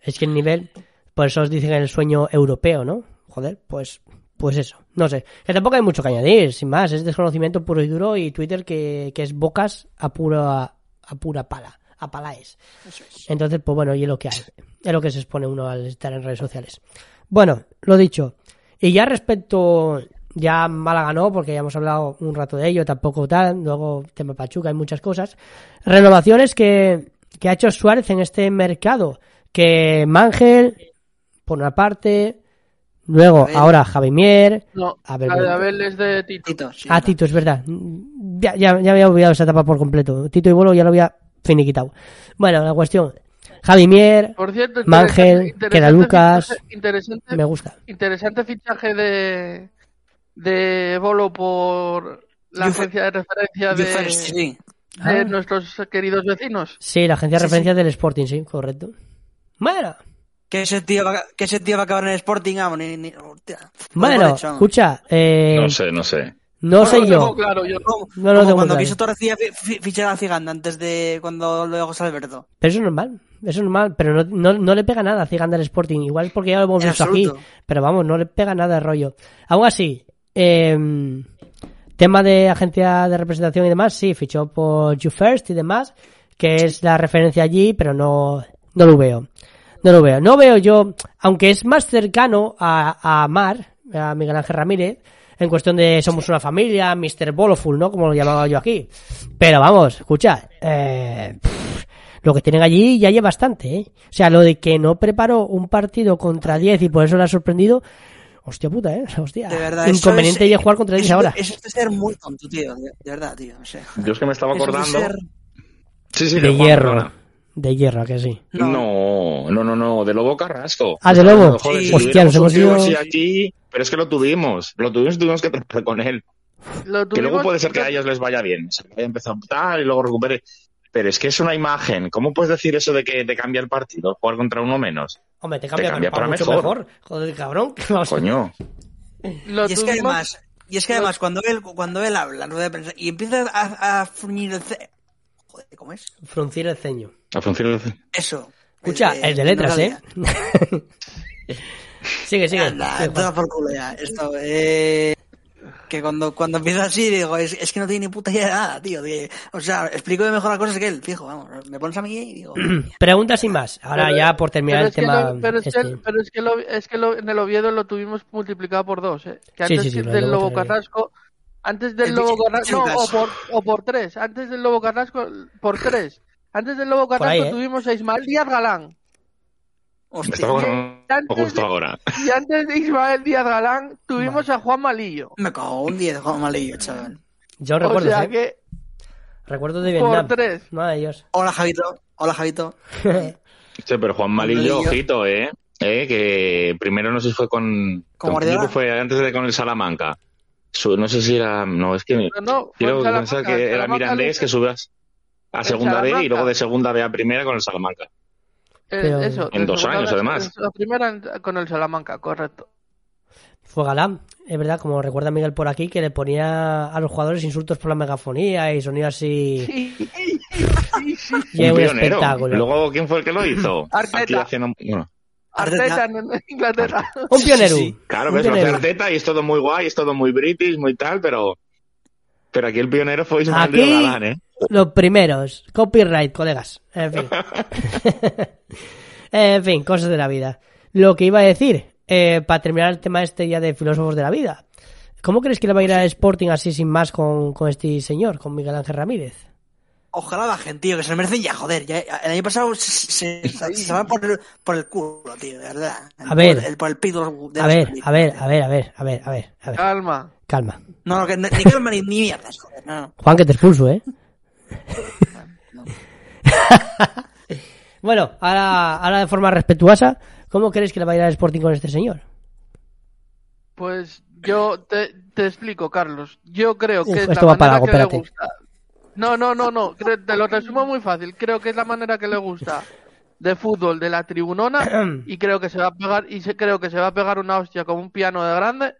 [SPEAKER 1] es que el nivel, por eso os dicen el sueño europeo, ¿no? Joder, pues, pues eso, no sé. Que tampoco hay mucho que añadir, sin más, es desconocimiento puro y duro y Twitter que, que es bocas a pura, a pura pala, a palaes.
[SPEAKER 4] Eso es.
[SPEAKER 1] Entonces, pues bueno, y es lo que hay. Es lo que se expone uno al estar en redes sociales. Bueno, lo dicho. Y ya respecto, ya Málaga no, porque ya hemos hablado un rato de ello, tampoco tal. Luego, tema Pachuca, hay muchas cosas. Renovaciones que, que ha hecho Suárez en este mercado. Que Mangel, por una parte. Luego,
[SPEAKER 4] Abel.
[SPEAKER 1] ahora Javimier.
[SPEAKER 3] No,
[SPEAKER 1] Abel Blanco.
[SPEAKER 3] Abel es de Tito.
[SPEAKER 4] Tito, sí,
[SPEAKER 1] Ah,
[SPEAKER 4] verdad.
[SPEAKER 1] Tito, es verdad. Ya, ya, ya había olvidado esa etapa por completo. Tito y Bolo ya lo había finiquitado. Bueno, la cuestión. Javimier,
[SPEAKER 3] Por cierto,
[SPEAKER 1] Mangel,
[SPEAKER 3] interesante
[SPEAKER 1] queda Lucas.
[SPEAKER 3] fichaje- Interesante,
[SPEAKER 1] me gusta.
[SPEAKER 3] interesante fichaje de, de Bolo por la agencia de referencia de,
[SPEAKER 4] first, sí.
[SPEAKER 3] de
[SPEAKER 1] Ah.
[SPEAKER 3] nuestros queridos vecinos.
[SPEAKER 1] Sí, la agencia de
[SPEAKER 4] Sí,
[SPEAKER 1] referencia del Sporting, sí, correcto. Bueno,
[SPEAKER 4] Que ese tío va, que ese tío va a acabar en el Sporting, ni, ni,
[SPEAKER 1] bueno,
[SPEAKER 4] hecho,
[SPEAKER 1] escucha, eh,
[SPEAKER 2] No sé, no sé.
[SPEAKER 1] no sé
[SPEAKER 3] Bueno,
[SPEAKER 1] yo.
[SPEAKER 3] tengo claro, yo
[SPEAKER 1] No lo tengo
[SPEAKER 4] cuando
[SPEAKER 1] claro.
[SPEAKER 4] quiso Torrecilla fichar a Ciganda antes de cuando luego José Alberto.
[SPEAKER 1] Pero eso es normal, eso es normal, pero no, no, no le pega nada a Ziganda al Sporting, igual es porque ya lo hemos
[SPEAKER 4] En
[SPEAKER 1] visto aquí, pero vamos, no le pega nada de rollo. Aún así, eh, tema de agencia de representación y demás, sí, fichó por You First y demás, que es la referencia allí, pero no, no lo veo. No lo veo. No veo yo, aunque es más cercano a, a Mar, a Miguel Ángel Ramírez, en cuestión de somos una familia, Mr. Boloful, ¿no? Como lo llamaba yo aquí. Pero vamos, escucha, eh, lo que tienen allí ya lleva bastante, ¿eh? O sea, lo de que no preparó un partido contra 10 y por eso le ha sorprendido, hostia puta, ¿eh? Hostia,
[SPEAKER 4] De verdad,
[SPEAKER 1] inconveniente
[SPEAKER 4] es-
[SPEAKER 1] de jugar contra 10
[SPEAKER 4] eso-
[SPEAKER 1] ahora.
[SPEAKER 4] Eso es de ser muy tonto, tío. De, de verdad, tío. O sea,
[SPEAKER 2] Yo es que me estaba acordando.
[SPEAKER 4] ser-
[SPEAKER 2] Sí, sí,
[SPEAKER 1] De
[SPEAKER 2] Juan,
[SPEAKER 1] hierro. De hierro, ¿a que sí.
[SPEAKER 4] No.
[SPEAKER 2] No, no, no, no, de Lobo Carrasco.
[SPEAKER 1] Ah, de Lobo.
[SPEAKER 2] Joder,
[SPEAKER 4] Sí.
[SPEAKER 2] si
[SPEAKER 1] Hostia, nos hemos ido-
[SPEAKER 2] aquí, pero es que lo tuvimos, lo tuvimos y tuvimos que tratar con él.
[SPEAKER 3] lo
[SPEAKER 2] Que luego puede ser que a ellos les vaya bien, se vaya a empezar tal y luego recupere. Pero es que es una imagen. ¿Cómo puedes decir eso de que te cambia el partido? Jugar contra uno menos.
[SPEAKER 1] Hombre, te cambia,
[SPEAKER 2] cambia
[SPEAKER 1] para,
[SPEAKER 2] para
[SPEAKER 1] mucho
[SPEAKER 2] mejor.
[SPEAKER 1] mejor. Joder, cabrón. ¿qué vamos a-
[SPEAKER 2] Coño.
[SPEAKER 3] lo
[SPEAKER 4] Y es que además, y es que además cuando él, cuando él habla rueda de prensa y empieza a, a fruñir el ce... Joder, ¿cómo es?
[SPEAKER 1] Fruncir el ceño.
[SPEAKER 2] A función
[SPEAKER 4] Eso.
[SPEAKER 1] Escucha,
[SPEAKER 4] Eh,
[SPEAKER 1] el de
[SPEAKER 4] no
[SPEAKER 1] letras, ¿eh?
[SPEAKER 4] sabía.
[SPEAKER 1] sigue, sigue.
[SPEAKER 4] Anda, por culo ya. Esto, eh, que cuando, cuando empieza así, digo, es, es que no tiene ni puta idea de nada, tío. de- o sea, explico de mejor las cosas que él, fijo, vamos. Me pones a mí y digo,
[SPEAKER 1] Pregunta sin más. Ahora
[SPEAKER 3] Pero-
[SPEAKER 1] ya por terminar
[SPEAKER 3] pero
[SPEAKER 1] el
[SPEAKER 3] es que
[SPEAKER 1] tema.
[SPEAKER 3] lo- pero es que,
[SPEAKER 1] este.
[SPEAKER 3] pero es que, lo- es que lo- en el Oviedo lo tuvimos multiplicado por dos, ¿eh? Que antes
[SPEAKER 1] sí, sí,
[SPEAKER 3] del Lobo
[SPEAKER 1] lo.
[SPEAKER 3] Carrasco, antes del
[SPEAKER 4] El
[SPEAKER 3] Lobo Carrasco, no, o por, o por tres, antes del Lobo Carrasco, por tres. Antes del Lobo Carrasco
[SPEAKER 1] ahí, ¿eh?
[SPEAKER 3] tuvimos a Ismael Díaz Galán.
[SPEAKER 4] Hostia.
[SPEAKER 3] Antes
[SPEAKER 2] justo
[SPEAKER 3] de-
[SPEAKER 2] ahora.
[SPEAKER 3] Y antes de Ismael Díaz Galán tuvimos a Juan Malillo.
[SPEAKER 4] Me cago un 10, Juan Malillo, chaval.
[SPEAKER 1] Yo
[SPEAKER 3] O
[SPEAKER 1] recuerdo,
[SPEAKER 3] sea
[SPEAKER 1] ¿eh?
[SPEAKER 3] que
[SPEAKER 1] Recuerdo de
[SPEAKER 3] por
[SPEAKER 1] Vietnam.
[SPEAKER 3] tres.
[SPEAKER 1] Madre Dios.
[SPEAKER 4] Hola, Javito. Hola, Javito.
[SPEAKER 2] Sí, pero Juan Malillo,
[SPEAKER 4] Malillo.
[SPEAKER 2] ojito, ¿eh? ¿eh? Que primero no sé si fue con...
[SPEAKER 4] ¿Con
[SPEAKER 2] ¿Con fue antes de con el Salamanca? Su- no sé si era... No, es que...
[SPEAKER 3] No, no,
[SPEAKER 2] Quiero pensar que era Mirandés que subas a segunda B y luego de segunda B a primera con el Salamanca.
[SPEAKER 1] Pero-
[SPEAKER 3] eso,
[SPEAKER 2] En dos años, además.
[SPEAKER 3] La primera con el Salamanca, correcto.
[SPEAKER 1] Fue Galán, es verdad, como recuerda Miguel por aquí, que le ponía a los jugadores insultos por la megafonía y sonido así.
[SPEAKER 3] Sí, sí, sí, sí.
[SPEAKER 1] Y es un
[SPEAKER 2] pionero.
[SPEAKER 1] espectáculo.
[SPEAKER 2] Luego, ¿quién fue el que lo hizo?
[SPEAKER 3] Arteta.
[SPEAKER 2] Aquí haciendo... bueno,
[SPEAKER 3] Arteta en Inglaterra.
[SPEAKER 1] Un pionero.
[SPEAKER 4] Sí, sí.
[SPEAKER 2] claro,
[SPEAKER 1] Un
[SPEAKER 2] ves,
[SPEAKER 1] pionero.
[SPEAKER 2] Arteta y es todo muy guay, es todo muy british, muy tal, pero... Pero aquí el pionero fue Ismael
[SPEAKER 1] Aquí-
[SPEAKER 2] Díaz Galán, ¿eh?
[SPEAKER 1] Los primeros. Copyright, colegas. En fin. en fin, cosas de la vida. Lo que iba a decir, eh, para terminar el tema este ya de filósofos de la vida. ¿Cómo crees que le va a ir a Sporting así sin más con, con este señor, con Miguel Ángel Ramírez?
[SPEAKER 4] Ojalá bajen, tío, que se lo merecen ya, joder. Ya, el año pasado se, se, se van por el, por el culo, tío, de verdad.
[SPEAKER 1] A ver.
[SPEAKER 4] Por el, por el pito de
[SPEAKER 1] A ver, a ver, a ver, a ver, a ver, a ver, a ver.
[SPEAKER 3] Calma.
[SPEAKER 1] Calma.
[SPEAKER 4] No, no, que ni ni calma ni, ni mierdas, joder. No, no.
[SPEAKER 1] Juan, que te expulso, ¿eh? bueno, ahora, ahora de forma respetuosa, ¿cómo crees que le va a ir al Sporting con este señor?
[SPEAKER 3] Pues yo te, te explico, Carlos. Yo creo que
[SPEAKER 1] esto
[SPEAKER 3] la
[SPEAKER 1] va para
[SPEAKER 3] manera que le gusta. No, no, no, no. Te lo resumo muy fácil. Creo que es la manera que le gusta de fútbol de la tribunona y creo que se va a pegar y se, creo que se va a pegar una hostia como un piano de grande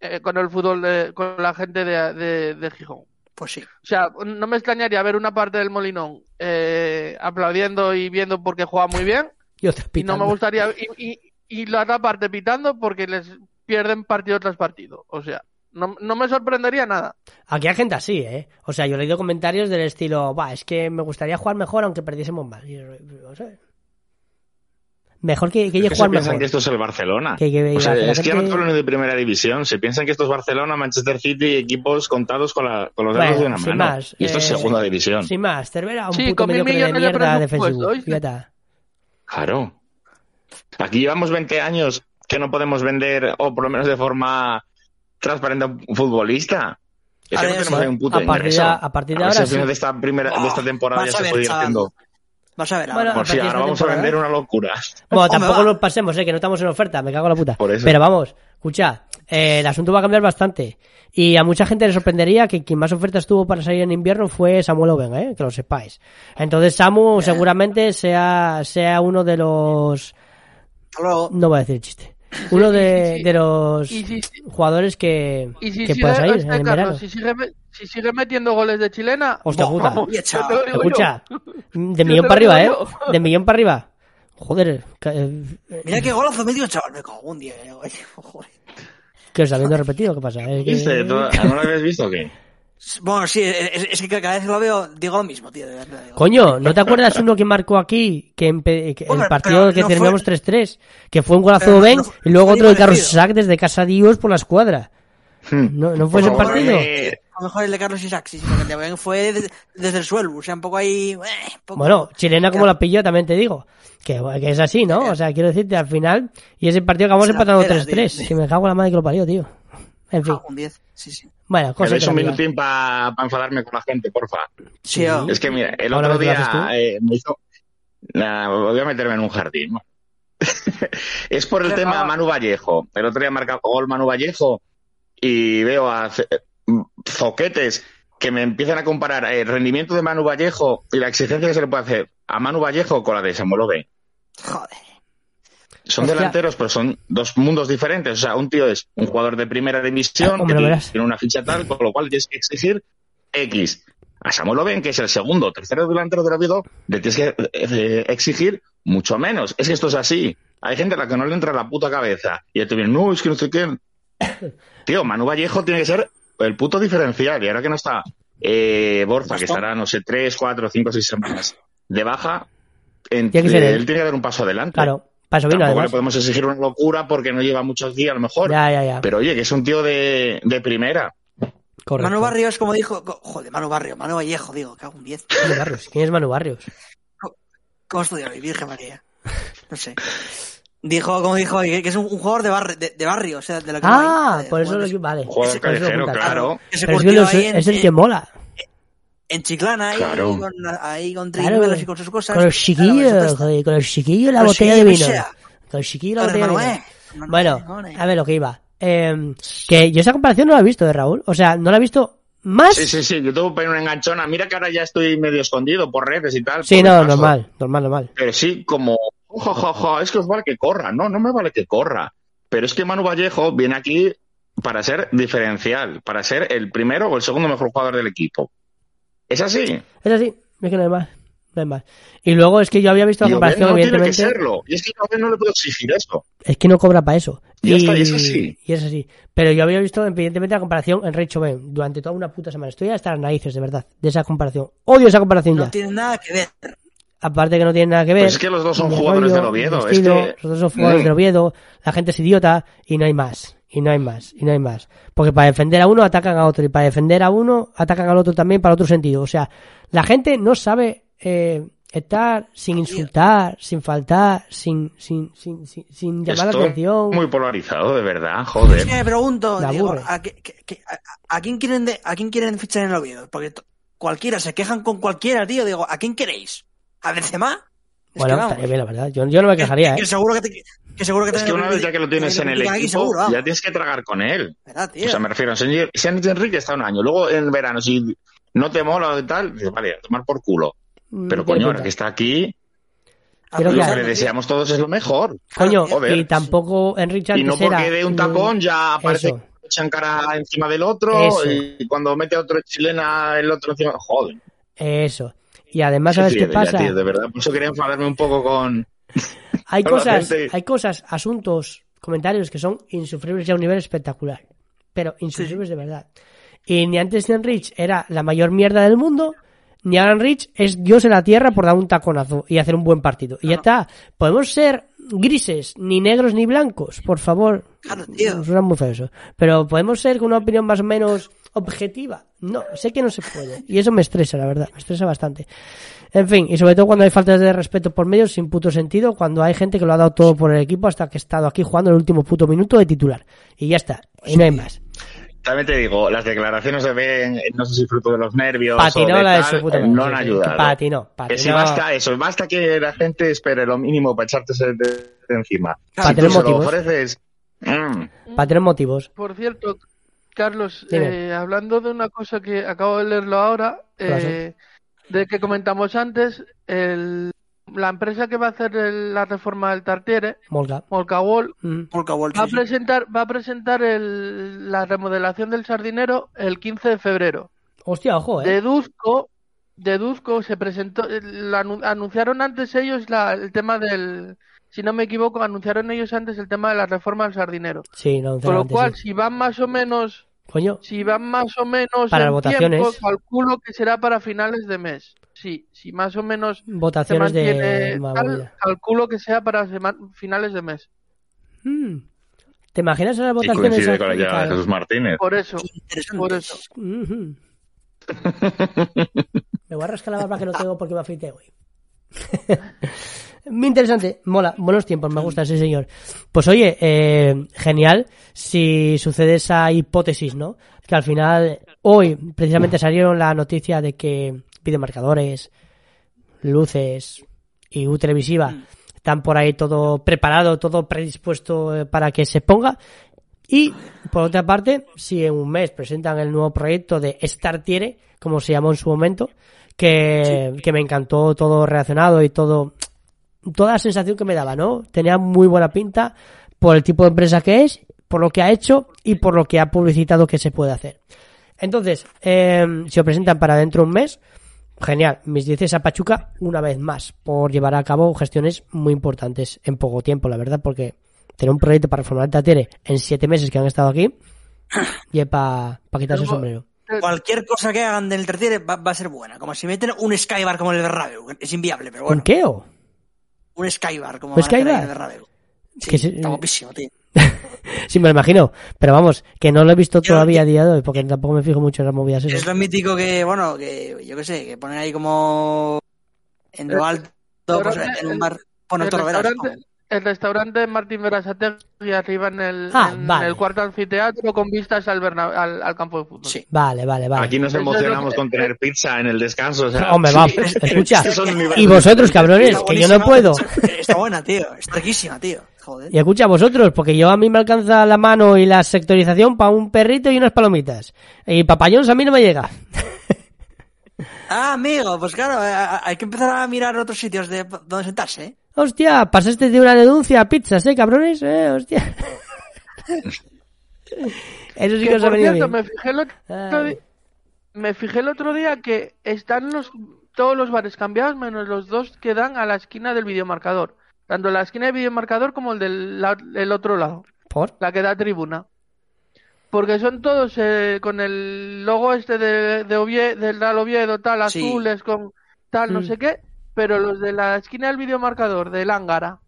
[SPEAKER 3] eh, con el fútbol de, con la gente de, de, de Gijón.
[SPEAKER 4] Pues sí.
[SPEAKER 3] O sea, no me extrañaría ver una parte del Molinón eh, aplaudiendo y viendo porque juega muy bien
[SPEAKER 1] Y otros
[SPEAKER 3] y no me
[SPEAKER 1] pitando.
[SPEAKER 3] gustaría y, y, y la otra parte pitando porque les pierden partido tras partido. O sea, no, no me sorprendería nada.
[SPEAKER 1] Aquí hay gente así, ¿eh? O sea, yo he leído comentarios del estilo, va, es que me gustaría jugar mejor aunque perdiésemos. Y yo, no sé. Mejor que, que
[SPEAKER 2] Es
[SPEAKER 1] yo
[SPEAKER 2] que se
[SPEAKER 1] jugar
[SPEAKER 2] piensan
[SPEAKER 1] mejor.
[SPEAKER 2] que esto es el Barcelona.
[SPEAKER 1] Que- que
[SPEAKER 2] o sea, es que ya no ni de primera división. Se piensan que esto es Barcelona, Manchester City, equipos contados con, la, con los dedos
[SPEAKER 1] Bueno,
[SPEAKER 2] de una
[SPEAKER 1] sin
[SPEAKER 2] mano.
[SPEAKER 1] más,
[SPEAKER 2] y esto es
[SPEAKER 1] eh,
[SPEAKER 2] segunda división.
[SPEAKER 1] Sin más, Cervera, un
[SPEAKER 3] Sí,
[SPEAKER 1] puto mediocre de mierda defensivo.
[SPEAKER 2] Claro. Aquí llevamos 20 años que no podemos vender, o por lo menos de forma transparente, a un futbolista. Es que no tenemos
[SPEAKER 4] sí.
[SPEAKER 2] ahí un puto
[SPEAKER 1] A partir
[SPEAKER 2] ingreso.
[SPEAKER 1] a partir de ahora
[SPEAKER 2] al final
[SPEAKER 1] sí.
[SPEAKER 2] de esta primera, de esta
[SPEAKER 4] Oh,
[SPEAKER 2] temporada ya
[SPEAKER 4] a
[SPEAKER 2] se
[SPEAKER 4] ver,
[SPEAKER 2] puede ir
[SPEAKER 4] chaval.
[SPEAKER 2] haciendo.
[SPEAKER 4] Vas a ver ahora.
[SPEAKER 1] Bueno,
[SPEAKER 2] Por
[SPEAKER 1] a
[SPEAKER 2] si ahora vamos a vender una locura.
[SPEAKER 1] Bueno, tampoco
[SPEAKER 4] va.
[SPEAKER 1] nos pasemos, ¿eh? Que no estamos en oferta, me cago en la puta.
[SPEAKER 2] Por eso.
[SPEAKER 1] Pero vamos, escucha, eh, el asunto va a cambiar bastante. Y a mucha gente le sorprendería que quien más ofertas tuvo para salir en invierno fue Samuel Oven, ¿eh? Que lo sepáis. Entonces Samu seguramente sea, sea uno de los... No voy a decir chiste. Uno de, de los
[SPEAKER 3] y si-
[SPEAKER 1] jugadores que,
[SPEAKER 3] si
[SPEAKER 1] que pueda salir
[SPEAKER 3] este,
[SPEAKER 1] en
[SPEAKER 3] Carlos,
[SPEAKER 1] verano.
[SPEAKER 3] si sigue, me- si sigue metiendo goles de chilena,
[SPEAKER 1] Hostia
[SPEAKER 3] ¡buah,
[SPEAKER 1] puta.
[SPEAKER 3] vamos,
[SPEAKER 1] Escucha,
[SPEAKER 3] yo.
[SPEAKER 1] de millón para arriba, ¿eh? De millón para arriba. Joder, eh,
[SPEAKER 4] Mira qué golazo metió, chaval. Me cago un día. eh, joder.
[SPEAKER 1] que os habiendo repetido, ¿qué pasa? Es que-
[SPEAKER 2] ¿Viste? ¿Tú- ¿No lo habías visto o qué?
[SPEAKER 4] Bueno, sí, es, es que cada vez que lo veo digo lo mismo, tío. de verdad, digo.
[SPEAKER 1] Coño, ¿no te acuerdas uno que marcó aquí? Que, que el partido que
[SPEAKER 4] no
[SPEAKER 1] terminamos
[SPEAKER 4] fue-
[SPEAKER 1] 3-3, que fue un golazo de Ben
[SPEAKER 4] no-
[SPEAKER 1] y luego otro de Carlos. Isaac desde Casa Dios por la escuadra. ¿No, no fue
[SPEAKER 2] Por
[SPEAKER 1] ese
[SPEAKER 2] favor,
[SPEAKER 1] partido?
[SPEAKER 2] eh,
[SPEAKER 4] A lo mejor el de Carlos Isaac, sí, sí, porque el de Ben fue de- desde el suelo. O sea, un poco ahí. eh, poco-
[SPEAKER 1] Bueno, chilena como la pilló, también te digo. Que, que es así, ¿no? O sea, quiero decirte, al final, y ese partido acabamos empatando
[SPEAKER 4] pera,
[SPEAKER 1] 3-3.
[SPEAKER 4] tío.
[SPEAKER 1] Si me cago en la madre que lo parió, tío. En fin,
[SPEAKER 4] Ah, un 10. Sí, sí.
[SPEAKER 1] bueno,
[SPEAKER 2] ¿Me
[SPEAKER 1] cosas
[SPEAKER 2] dais
[SPEAKER 1] de
[SPEAKER 2] un minutín para enfadarme con la gente, porfa?
[SPEAKER 4] Sí, oh.
[SPEAKER 2] Es que mira, el otro
[SPEAKER 1] que
[SPEAKER 2] día eh, me hizo... Nah, voy a meterme en un jardín. ¿no? es por el tema
[SPEAKER 3] va.
[SPEAKER 2] Manu Vallejo. El otro día marca gol Manu Vallejo y veo a zoquetes que me empiezan a comparar el rendimiento de Manu Vallejo y la exigencia que se le puede hacer a Manu Vallejo con la de Samuel Obe.
[SPEAKER 4] Joder.
[SPEAKER 2] Son
[SPEAKER 1] Hostia.
[SPEAKER 2] delanteros, pero son dos mundos diferentes. O sea, un tío es un jugador de primera división, que tiene- una ficha tal, con lo cual tienes que exigir X. A Samuel Oben, que es el segundo o tercero delantero del Oviedo, le tienes que eh, exigir mucho menos. Es que esto es así. Hay gente a la que no le entra la puta cabeza. Y te vienen, no, es que no sé qué. Tío, Manu Vallejo tiene que ser el puto diferencial. Y ahora que no está eh, Borja, que estará, no sé, tres, cuatro, cinco, seis semanas de baja, en-
[SPEAKER 1] Tiene que ser él.
[SPEAKER 2] él tiene que dar un paso adelante.
[SPEAKER 1] Claro, vino
[SPEAKER 2] Tampoco le podemos exigir una locura porque no lleva mucho aquí, a lo mejor.
[SPEAKER 1] Ya, ya, ya.
[SPEAKER 2] Pero oye, que es un tío de, de primera.
[SPEAKER 1] Correcto.
[SPEAKER 4] Manu Barrios, como dijo. Joder, Manu Barrio, Manu Vallejo, digo, cago un 10.
[SPEAKER 1] Manu Barrios. ¿Quién es Manu Barrios?
[SPEAKER 4] ¿Cómo estudiar hoy, Virgen María? No sé. Dijo, como dijo que es un, un jugador de, barrio, de, de barrio, o sea, de lo que no
[SPEAKER 1] Ah,
[SPEAKER 4] hay, de
[SPEAKER 1] por eso lo que... Vale.
[SPEAKER 2] Jugador callejero, claro.
[SPEAKER 1] Es que
[SPEAKER 4] curtió
[SPEAKER 1] lo-
[SPEAKER 4] ahí en,
[SPEAKER 1] es el que mola.
[SPEAKER 4] En Chiclana, ahí,
[SPEAKER 2] Claro.
[SPEAKER 4] con, ahí con
[SPEAKER 1] Claro,
[SPEAKER 4] y con sus cosas.
[SPEAKER 1] Con los
[SPEAKER 4] Claro,
[SPEAKER 1] chiquillos,
[SPEAKER 4] está-
[SPEAKER 1] joder, con los chiquillos y la
[SPEAKER 4] Con
[SPEAKER 1] botella de vino. Con los chiquillos y la
[SPEAKER 4] Con
[SPEAKER 1] botella de vino. Bueno, a ver lo que iba. Eh, que yo esa comparación no la he visto de Raúl. O sea, no la he visto más.
[SPEAKER 2] Sí, sí, sí, yo tengo una enganchona. Mira que ahora ya estoy medio escondido por redes y tal.
[SPEAKER 1] Sí, no, normal, normal, normal.
[SPEAKER 2] Pero sí, como, ojo, ojo, ojo, es que os vale que corra. No, no me vale que corra. Pero es que Manu Vallejo viene aquí para ser diferencial, para ser el primero o el segundo mejor jugador del equipo. Es así.
[SPEAKER 1] Es así, es que no hay más. No hay más. Y luego es que yo había visto la comparación,
[SPEAKER 2] no tiene que
[SPEAKER 1] evidentemente.
[SPEAKER 2] serlo. Y es que no le puedo exigir eso.
[SPEAKER 1] Es que no cobra para eso.
[SPEAKER 2] Está, y es así.
[SPEAKER 1] y es así. Pero yo había visto, evidentemente, la comparación en Rey Ben durante toda una puta semana. Estoy hasta las narices, de verdad, de esa comparación. Odio esa comparación
[SPEAKER 4] No
[SPEAKER 1] ya.
[SPEAKER 4] tiene nada que ver.
[SPEAKER 1] Aparte que no tiene nada que ver.
[SPEAKER 2] Pues es que los dos son jugadores
[SPEAKER 1] rollo,
[SPEAKER 2] del Oviedo, es que-
[SPEAKER 1] Los dos son jugadores
[SPEAKER 2] Mm.
[SPEAKER 1] del Oviedo. La gente es idiota y no hay más. Y no hay más. Y no hay más. Porque para defender a uno atacan a otro. Y para defender a uno atacan al otro también para otro sentido. O sea, la gente no sabe eh, estar sin insultar, sin faltar, sin, sin, sin, sin, sin llamar la
[SPEAKER 2] Esto
[SPEAKER 1] atención.
[SPEAKER 2] muy polarizado, de verdad, joder.
[SPEAKER 4] que me pregunto,
[SPEAKER 1] Me
[SPEAKER 4] digo. ¿a, qué- qué- qué- a- a quién quieren de- ¿a quién quieren fichar en el Oviedo? Porque cualquiera, se quejan con cualquiera, tío. Digo, ¿a quién queréis? ¿A Benzema? Es
[SPEAKER 1] Bueno,
[SPEAKER 4] que vamos.
[SPEAKER 1] estaría bien, la verdad. Yo, yo no me quejaría,
[SPEAKER 4] que,
[SPEAKER 1] ¿eh?
[SPEAKER 4] seguro que, te, que seguro que
[SPEAKER 2] Es que una vez ya que lo tienes en el equipo,
[SPEAKER 4] seguro,
[SPEAKER 2] ya tienes que tragar con él.
[SPEAKER 4] ¿Verdad, tío?
[SPEAKER 2] O sea, me refiero, Sánchez Enrique está un año. Luego en verano, si no te mola y tal, dices, vale, a tomar por culo.
[SPEAKER 1] Mm,
[SPEAKER 2] Pero coño, ahora que está aquí,
[SPEAKER 1] Creo
[SPEAKER 2] lo
[SPEAKER 1] que
[SPEAKER 2] le deseamos todos es lo mejor.
[SPEAKER 1] Coño,
[SPEAKER 2] Joder.
[SPEAKER 1] y tampoco Enrique
[SPEAKER 2] Y no porque dé un tapón ya parece
[SPEAKER 1] Eso.
[SPEAKER 2] que echan cara encima del otro
[SPEAKER 1] Eso.
[SPEAKER 2] y cuando mete a otro chilena el otro encima, joder.
[SPEAKER 1] Eso. Y además, ¿sabes
[SPEAKER 2] Sí,
[SPEAKER 1] qué
[SPEAKER 2] ya,
[SPEAKER 1] pasa?
[SPEAKER 2] tío, de verdad, por eso quería enfadarme un poco con...
[SPEAKER 1] Hay cosas, hay cosas, asuntos, comentarios que son insufribles a un nivel espectacular. Pero insufribles de verdad. Y ni antes de Enrich era la mayor mierda del mundo, ni ahora Enrich es Dios en la tierra por dar un taconazo y hacer un buen partido. Y ya está. Podemos ser grises, ni negros ni blancos, por favor.
[SPEAKER 4] Claro, tío.
[SPEAKER 1] Suena muy feo eso. Pero podemos ser con una opinión más o menos objetiva. No, sé que no se puede. Y eso me estresa, la verdad. Me estresa bastante. En fin, y sobre todo cuando hay faltas de respeto por medio sin puto sentido, cuando hay gente que lo ha dado todo por el equipo hasta que ha estado aquí jugando el último puto minuto de titular. Y ya está. Y no hay más.
[SPEAKER 2] También te digo, las declaraciones se ven, no sé si fruto de los nervios
[SPEAKER 1] Patinó
[SPEAKER 2] o de
[SPEAKER 1] la de su puta
[SPEAKER 2] eh,
[SPEAKER 1] madre,
[SPEAKER 2] no han ayudado.
[SPEAKER 1] patinó,
[SPEAKER 2] Que si
[SPEAKER 1] patinó.
[SPEAKER 2] basta eso, basta que la gente espere lo mínimo para echarte de, de encima.
[SPEAKER 1] Para
[SPEAKER 2] si
[SPEAKER 1] tener motivos.
[SPEAKER 2] ofreces, mm,
[SPEAKER 1] Para tener motivos.
[SPEAKER 3] Por cierto, Carlos, eh, hablando de una cosa que acabo de leerlo ahora, eh, de que comentamos antes, el- la empresa que va a hacer el- la reforma del Tartiere,
[SPEAKER 1] Molga.
[SPEAKER 3] Molcawol,
[SPEAKER 1] Mm.
[SPEAKER 3] Va a presentar, va a presentar el- la remodelación del sardinero el 15 de febrero.
[SPEAKER 1] Hostia, ojo, eh.
[SPEAKER 3] Deduzco, deduzco, se presentó, la anunciaron antes ellos la- el tema del, si no me equivoco, anunciaron ellos antes el tema de la reforma del sardinero.
[SPEAKER 1] Sí, no,
[SPEAKER 3] Con lo cual,
[SPEAKER 1] sí.
[SPEAKER 3] si van más o menos
[SPEAKER 1] Coño,
[SPEAKER 3] si van más o menos
[SPEAKER 1] Para
[SPEAKER 3] en
[SPEAKER 1] las votaciones.
[SPEAKER 3] tiempo, calculo que será para finales de mes. Sí, si más o menos se
[SPEAKER 1] votaciones de
[SPEAKER 3] mantiene
[SPEAKER 1] más
[SPEAKER 3] tal, calculo que sea para finales de mes.
[SPEAKER 1] Mm. ¿Te imaginas las votaciones?
[SPEAKER 2] coincide con la llegada de. Jesús Martínez.
[SPEAKER 3] Por eso, por eso.
[SPEAKER 1] Me voy a rascar la barba que no tengo porque me afeité hoy. Muy interesante, mola, buenos tiempos, me gusta ese señor. Pues oye, eh, genial si sucede esa hipótesis, ¿no? Que al final, hoy precisamente salieron la noticia de que videomarcadores, luces y U televisiva están por ahí todo preparado, todo predispuesto eh, para que se ponga. Y por otra parte, si en un mes presentan el nuevo proyecto de Startiere, como se llamó en su momento, que, que me encantó todo relacionado y todo, toda la sensación que me daba, ¿no? Tenía muy buena pinta por el tipo de empresa que es, por lo que ha hecho y por lo que ha publicitado que se puede hacer. Entonces, eh, si lo presentan para dentro de un mes, genial. Mis 10 a Pachuca una vez más por llevar a cabo gestiones muy importantes en poco tiempo, la verdad, porque tener un proyecto para reformar el Tatere en 7 meses que han estado aquí y para quitarse el sombrero.
[SPEAKER 4] Cualquier cosa que hagan del tertiere va, va a ser buena. Como si meten un Skybar como el Bernabéu. Es inviable, pero
[SPEAKER 1] ¿Con
[SPEAKER 4] bueno.
[SPEAKER 1] qué o?
[SPEAKER 4] Un Skybar como
[SPEAKER 1] ¿Un Skybar?
[SPEAKER 4] el Bernabéu. Sí,
[SPEAKER 1] Que se-
[SPEAKER 4] está guapísimo, tío.
[SPEAKER 1] Sí, me lo imagino. Pero vamos, que no lo he visto
[SPEAKER 4] Yo-
[SPEAKER 1] todavía a día de hoy, porque tampoco me fijo mucho en las movidas
[SPEAKER 4] Es
[SPEAKER 1] esas.
[SPEAKER 4] lo mítico que, bueno, que yo qué sé, que ponen ahí como en lo
[SPEAKER 3] El-
[SPEAKER 4] alto, pues, en un bar, ponen
[SPEAKER 3] el
[SPEAKER 4] todo verás.
[SPEAKER 3] restaurante, el restaurante Martín Berasategui arriba en el,
[SPEAKER 1] Ah,
[SPEAKER 3] en
[SPEAKER 1] vale.
[SPEAKER 3] el cuarto anfiteatro con vistas al, Berna- al, al campo de fútbol.
[SPEAKER 4] Sí.
[SPEAKER 1] Vale, vale, vale.
[SPEAKER 2] Aquí nos emocionamos
[SPEAKER 3] que-
[SPEAKER 2] con tener pizza en el descanso. O sea,
[SPEAKER 1] Hombre,
[SPEAKER 2] sí.
[SPEAKER 1] vamos, escucha. Y vosotros, cabrones, que yo no puedo.
[SPEAKER 4] Está buena, tío. Está riquísima, tío. Joder.
[SPEAKER 1] Y escucha vosotros, porque yo a mí me alcanza la mano y la sectorización para un perrito y unas palomitas. Y papayons a mí no me llega.
[SPEAKER 4] Ah, amigo, pues claro, eh, hay que empezar a mirar otros sitios de donde sentarse, ¿eh?
[SPEAKER 1] Hostia, pasaste de una denuncia a pizzas, ¿eh, cabrones? Eh, hostia. Eso sí que
[SPEAKER 3] Que,
[SPEAKER 1] os ha
[SPEAKER 3] por
[SPEAKER 1] venido
[SPEAKER 3] cierto,
[SPEAKER 1] bien.
[SPEAKER 3] me fijé, el otro,
[SPEAKER 1] Ay.
[SPEAKER 3] di- me fijé el otro día que están los todos los bares cambiados menos los dos que dan a la esquina del videomarcador. Tanto la esquina del videomarcador como el del la- el otro lado,
[SPEAKER 1] ¿Por?
[SPEAKER 3] la que da tribuna. Porque son todos eh, con el logo este de, de Ovie- del Real Oviedo, tal,
[SPEAKER 4] Sí.
[SPEAKER 3] azules, con tal, no
[SPEAKER 1] Mm.
[SPEAKER 3] sé qué. Pero los de la esquina del videomarcador, del Ángara,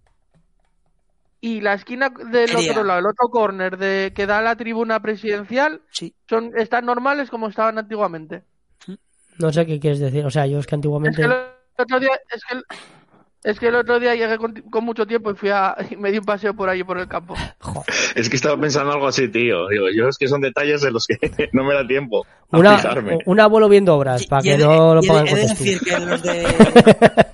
[SPEAKER 3] y la esquina del otro lado, el otro corner de que da a la tribuna presidencial,
[SPEAKER 4] Sí.
[SPEAKER 3] son están normales como estaban antiguamente.
[SPEAKER 1] No sé qué quieres decir. O sea, yo es que
[SPEAKER 3] Es que
[SPEAKER 1] antiguamente...
[SPEAKER 3] el otro día, es que el, es que el otro día llegué con, con mucho tiempo y fui a y me di un paseo por ahí por el campo.
[SPEAKER 1] Joder.
[SPEAKER 2] Es que estaba pensando algo así, tío. Digo, yo es que son detalles de los que no me da tiempo a
[SPEAKER 1] Una,
[SPEAKER 2] fijarme.
[SPEAKER 1] un abuelo viendo obras,
[SPEAKER 4] Y-
[SPEAKER 1] para
[SPEAKER 4] y
[SPEAKER 1] que no lo pongan en
[SPEAKER 4] decir que los de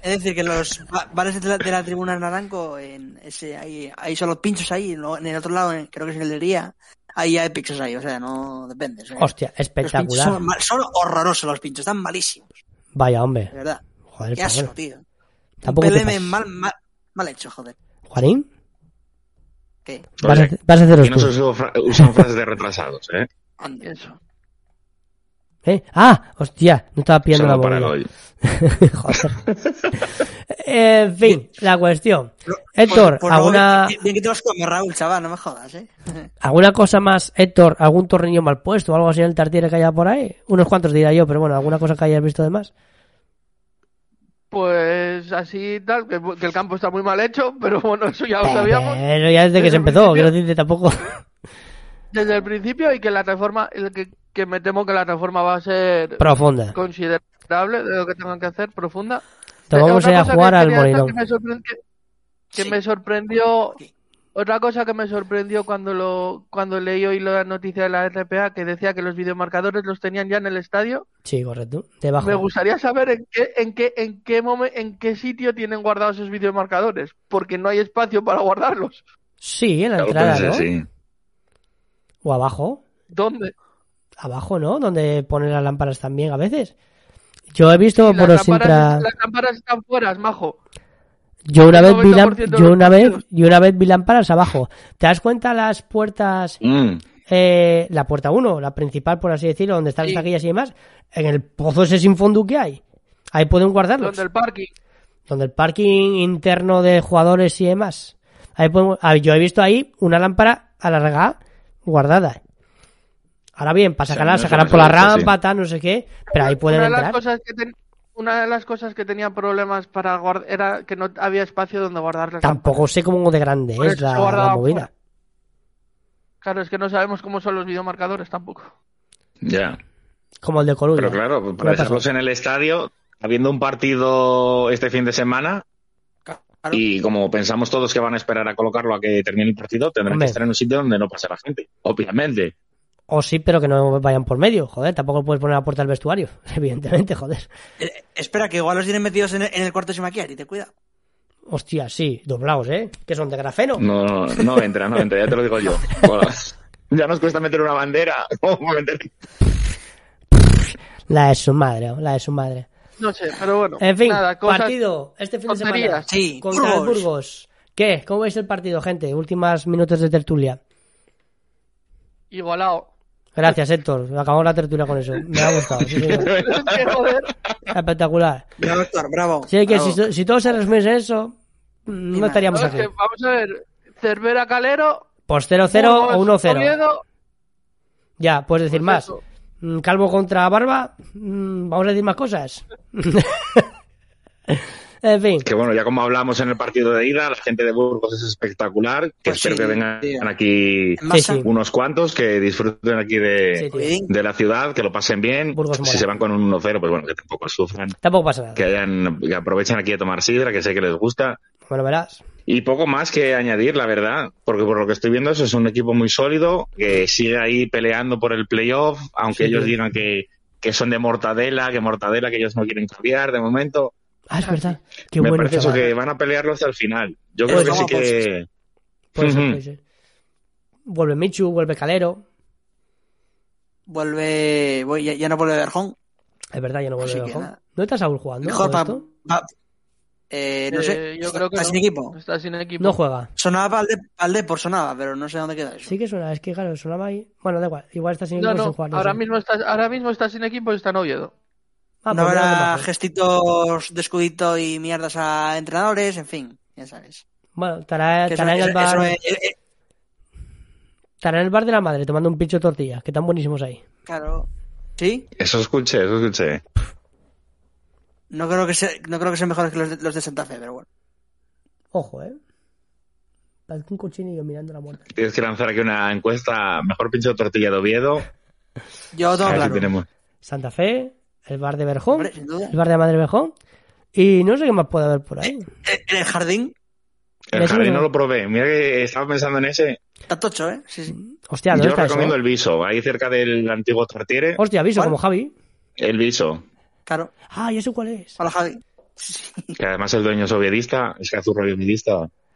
[SPEAKER 4] he de decir que los ba- bares de la, de la tribuna Naranco en ese ahí, ahí son los pinchos ahí no- en el otro lado en- creo que es en el Lería ahí hay pinchos ahí, o sea, no depende. o sea,
[SPEAKER 1] Hostia, espectacular.
[SPEAKER 4] son, son horrorosos los pinchos, están malísimos,
[SPEAKER 1] Vaya, hombre.
[SPEAKER 4] de verdad.
[SPEAKER 1] Joder,
[SPEAKER 4] Qué asco, tío.
[SPEAKER 1] Tampoco
[SPEAKER 4] Un PLM mal, mal, mal hecho, joder.
[SPEAKER 1] Juanín,
[SPEAKER 4] ¿Qué?
[SPEAKER 1] vas a,
[SPEAKER 2] Oye,
[SPEAKER 1] vas a haceros
[SPEAKER 2] Y no se usan fra- usan frases de retrasados, ¿eh?
[SPEAKER 4] Anda.
[SPEAKER 3] Eso.
[SPEAKER 1] ¿Eh? Ah, hostia, no estaba pillando la bola. Joder. en fin, la cuestión. Héctor,
[SPEAKER 4] pues luego
[SPEAKER 1] ¿alguna,
[SPEAKER 4] Bien, bien que te vas a comer, Raúl, chaval, no me jodas, ¿eh?
[SPEAKER 1] ¿alguna cosa más, Héctor? ¿Algún tornillo mal puesto o algo así en el tartiere que haya por ahí? Unos cuantos dirá yo, pero bueno, ¿alguna cosa que hayas visto de más?
[SPEAKER 3] Pues así tal, que, que el campo está muy mal hecho, pero bueno, eso ya lo sabíamos
[SPEAKER 1] Pero ya desde que se
[SPEAKER 3] Desde
[SPEAKER 1] empezó, quiero decirte tampoco.
[SPEAKER 3] desde el principio y que la reforma, el que, que me temo que la reforma va a ser
[SPEAKER 1] Profunda.
[SPEAKER 3] considerable de lo que tengan que hacer, profunda.
[SPEAKER 1] Te vamos a ir a jugar
[SPEAKER 3] que
[SPEAKER 1] al Molinón.
[SPEAKER 3] Que me, sorpre- que- que
[SPEAKER 4] Sí.
[SPEAKER 3] me sorprendió. Otra cosa que me sorprendió cuando lo cuando leí hoy la noticia de la RPA que decía que los videomarcadores los tenían ya en el estadio.
[SPEAKER 1] Sí, correcto. Debajo.
[SPEAKER 3] Me gustaría saber en qué en qué en qué momen- en qué sitio tienen guardados esos videomarcadores, porque no hay espacio para guardarlos.
[SPEAKER 1] Sí, en la entrada,
[SPEAKER 2] pensé,
[SPEAKER 1] ¿no?
[SPEAKER 2] sí.
[SPEAKER 1] O abajo.
[SPEAKER 3] ¿Dónde?
[SPEAKER 1] Abajo, ¿no? Donde ponen las lámparas también a veces. Yo he visto por los
[SPEAKER 3] lámparas,
[SPEAKER 1] intra...
[SPEAKER 3] las lámparas están fuera, majo.
[SPEAKER 1] Yo una vez vi
[SPEAKER 3] 90% de
[SPEAKER 1] lam-
[SPEAKER 3] los
[SPEAKER 1] yo una vez, yo una vez vi lámparas abajo. ¿Te das cuenta las puertas
[SPEAKER 2] Mm,
[SPEAKER 1] eh, la puerta 1, la principal por así decirlo, donde están
[SPEAKER 3] Sí.
[SPEAKER 1] las taquillas y demás, en el pozo ese sin fondo que hay? Ahí pueden guardarlos.
[SPEAKER 3] Donde el parking.
[SPEAKER 1] donde el parking interno de jugadores y demás. Ahí podemos- ah, yo he visto ahí una lámpara alargada guardada. Ahora bien, para sacarla, sacarán
[SPEAKER 2] no
[SPEAKER 1] por la
[SPEAKER 2] sí.
[SPEAKER 1] rampa, tal, no sé qué, pero ahí pueden
[SPEAKER 3] una de las
[SPEAKER 1] entrar.
[SPEAKER 3] cosas que ten- una de las cosas que tenía problemas para guardar era que no había espacio donde guardar las
[SPEAKER 1] Tampoco sé cómo de grande
[SPEAKER 3] Por
[SPEAKER 1] es la, la movida.
[SPEAKER 3] Claro, es que no sabemos cómo son los videomarcadores tampoco.
[SPEAKER 2] ya.
[SPEAKER 1] Como el de Coruña.
[SPEAKER 2] Pero claro, para dejarlos en el estadio, habiendo un partido este fin de semana,
[SPEAKER 4] Claro.
[SPEAKER 2] y como pensamos todos que van a esperar a colocarlo a que termine el partido, tendrán
[SPEAKER 1] Hombre.
[SPEAKER 2] que estar en un sitio donde no pase la gente, obviamente.
[SPEAKER 1] O sí, pero que no vayan por medio. Joder, tampoco puedes poner la puerta del vestuario. Evidentemente, joder.
[SPEAKER 4] Eh, espera, que igual los tienen metidos en el, en el cuarto de Maquiari, te cuida.
[SPEAKER 1] Hostia, sí, doblados, ¿eh? Que son de grafeno.
[SPEAKER 2] No, no, no entra, no entra, ya te lo digo yo. Bueno, ya nos cuesta meter una bandera. ¿Cómo meter?
[SPEAKER 1] La de su madre, la de su madre.
[SPEAKER 3] No sé, pero bueno.
[SPEAKER 1] En fin,
[SPEAKER 3] nada, cosas-
[SPEAKER 1] partido este fin de semana.
[SPEAKER 4] Sí,
[SPEAKER 1] contra el
[SPEAKER 4] Burgos.
[SPEAKER 1] Burgos. ¿Qué? ¿Cómo veis el partido, gente? Últimas minutos de tertulia.
[SPEAKER 3] Igualado.
[SPEAKER 1] Gracias, Héctor. Acabamos la tertulia con eso. Me ha gustado. sí, Espectacular.
[SPEAKER 4] Bravo, Héctor, bravo.
[SPEAKER 1] Sí, que
[SPEAKER 4] bravo.
[SPEAKER 1] si, si todo se resumiese en eso, no
[SPEAKER 4] Dime.
[SPEAKER 1] estaríamos
[SPEAKER 3] no, es
[SPEAKER 1] aquí.
[SPEAKER 3] que vamos a ver. Cervera Calero.
[SPEAKER 1] Pues 0-0 o
[SPEAKER 3] Burgos,
[SPEAKER 1] 1-0.
[SPEAKER 3] Oviedo,
[SPEAKER 1] Ya, puedes decir
[SPEAKER 3] pues
[SPEAKER 1] más.
[SPEAKER 3] eso.
[SPEAKER 1] Mm, Calvo contra Barba. mm, Vamos a decir más cosas. en fin.
[SPEAKER 2] Que bueno, ya como hablamos en el partido de ida, la gente de Burgos es espectacular. Que
[SPEAKER 4] Pues
[SPEAKER 2] espero
[SPEAKER 4] sí,
[SPEAKER 2] que vengan
[SPEAKER 4] tío.
[SPEAKER 2] aquí.
[SPEAKER 1] Sí,
[SPEAKER 2] unos cuantos, que disfruten aquí de, de la ciudad, que lo pasen bien.
[SPEAKER 1] Burgos mola.
[SPEAKER 2] si se van con un 1-0, pues bueno, que tampoco sufran.
[SPEAKER 1] Tampoco pasa nada.
[SPEAKER 2] Que, hayan, que aprovechen aquí a tomar sidra, que sé que les gusta.
[SPEAKER 1] Bueno, verás.
[SPEAKER 2] Y poco más que añadir, la verdad, porque por lo que estoy viendo, eso es un equipo muy sólido, que sigue ahí peleando por el playoff, aunque
[SPEAKER 1] Sí,
[SPEAKER 2] ellos
[SPEAKER 1] sí.
[SPEAKER 2] digan que, que son de mortadela, que mortadela, que ellos no quieren cambiar de momento.
[SPEAKER 1] Ah, es verdad. Qué
[SPEAKER 2] Me
[SPEAKER 1] bueno,
[SPEAKER 2] parece eso que van a pelearlo hasta el final. Yo
[SPEAKER 1] Pues
[SPEAKER 2] creo que sí que.
[SPEAKER 1] Puede ser,
[SPEAKER 2] Ujú.
[SPEAKER 1] puede ser. Vuelve Michu, vuelve Calero.
[SPEAKER 4] Vuelve. voy- ya, ya no vuelve Berjón.
[SPEAKER 1] Es verdad, ya no vuelve Berjón.
[SPEAKER 4] nada.
[SPEAKER 1] ¿No está Saúl jugando?
[SPEAKER 4] Mejor pa-
[SPEAKER 1] esto?
[SPEAKER 4] pa- eh, no
[SPEAKER 3] Eh,
[SPEAKER 4] sé.
[SPEAKER 3] yo creo que
[SPEAKER 4] está
[SPEAKER 3] no.
[SPEAKER 4] sin equipo.
[SPEAKER 3] Está sin equipo.
[SPEAKER 1] No juega.
[SPEAKER 4] Sonaba al de, al de por sonaba, pero no sé dónde queda eso.
[SPEAKER 1] Sí que suena, es que claro, sonaba ahí. Bueno, da igual, igual está sin
[SPEAKER 3] No,
[SPEAKER 1] equipo
[SPEAKER 3] no,
[SPEAKER 1] sin jugar. no
[SPEAKER 3] ahora
[SPEAKER 1] sé.
[SPEAKER 3] mismo, está, ahora mismo está sin equipo y está en Oviedo.
[SPEAKER 1] Ah,
[SPEAKER 4] no
[SPEAKER 1] pues mira,
[SPEAKER 4] habrá gestitos de escudito y mierdas a entrenadores, en fin, ya sabes.
[SPEAKER 1] Bueno, estará, estará en el bar.
[SPEAKER 4] es- eh, eh,
[SPEAKER 1] Estará en el bar de la madre tomando un pincho de tortilla, que tan buenísimos ahí.
[SPEAKER 4] claro. ¿Sí?
[SPEAKER 2] Eso escuché, eso escuché.
[SPEAKER 4] No creo que sea, no creo que sean mejores que los de, los de Santa Fe, pero bueno.
[SPEAKER 1] Ojo, eh. Parece un cochinillo mirando la muerte.
[SPEAKER 2] Tienes que lanzar aquí una encuesta. Mejor pincho de tortilla de Oviedo.
[SPEAKER 4] Yo
[SPEAKER 2] si
[SPEAKER 4] claro.
[SPEAKER 2] tenemos.
[SPEAKER 1] Santa Fe, el bar de Berjón, el bar de la madre Berjón. Y no sé qué más puede haber por ahí.
[SPEAKER 4] Eh, En el jardín,
[SPEAKER 2] El
[SPEAKER 1] Eso
[SPEAKER 2] jardín
[SPEAKER 1] no.
[SPEAKER 2] lo probé. Mira que estaba pensando en ese.
[SPEAKER 4] está tocho, ¿eh? Sí, sí.
[SPEAKER 1] Hostia, ¿dónde
[SPEAKER 2] Yo
[SPEAKER 1] está
[SPEAKER 2] recomiendo
[SPEAKER 1] eso?
[SPEAKER 2] el viso, ahí cerca del antiguo Tartiere.
[SPEAKER 1] Hostia,
[SPEAKER 4] ¿Cuál?
[SPEAKER 1] como Javi.
[SPEAKER 2] El viso.
[SPEAKER 4] Claro.
[SPEAKER 1] Ah, ya sé cuál es.
[SPEAKER 4] Hola, Javi. Sí.
[SPEAKER 2] Que además el dueño es oviedista, es que azurro y.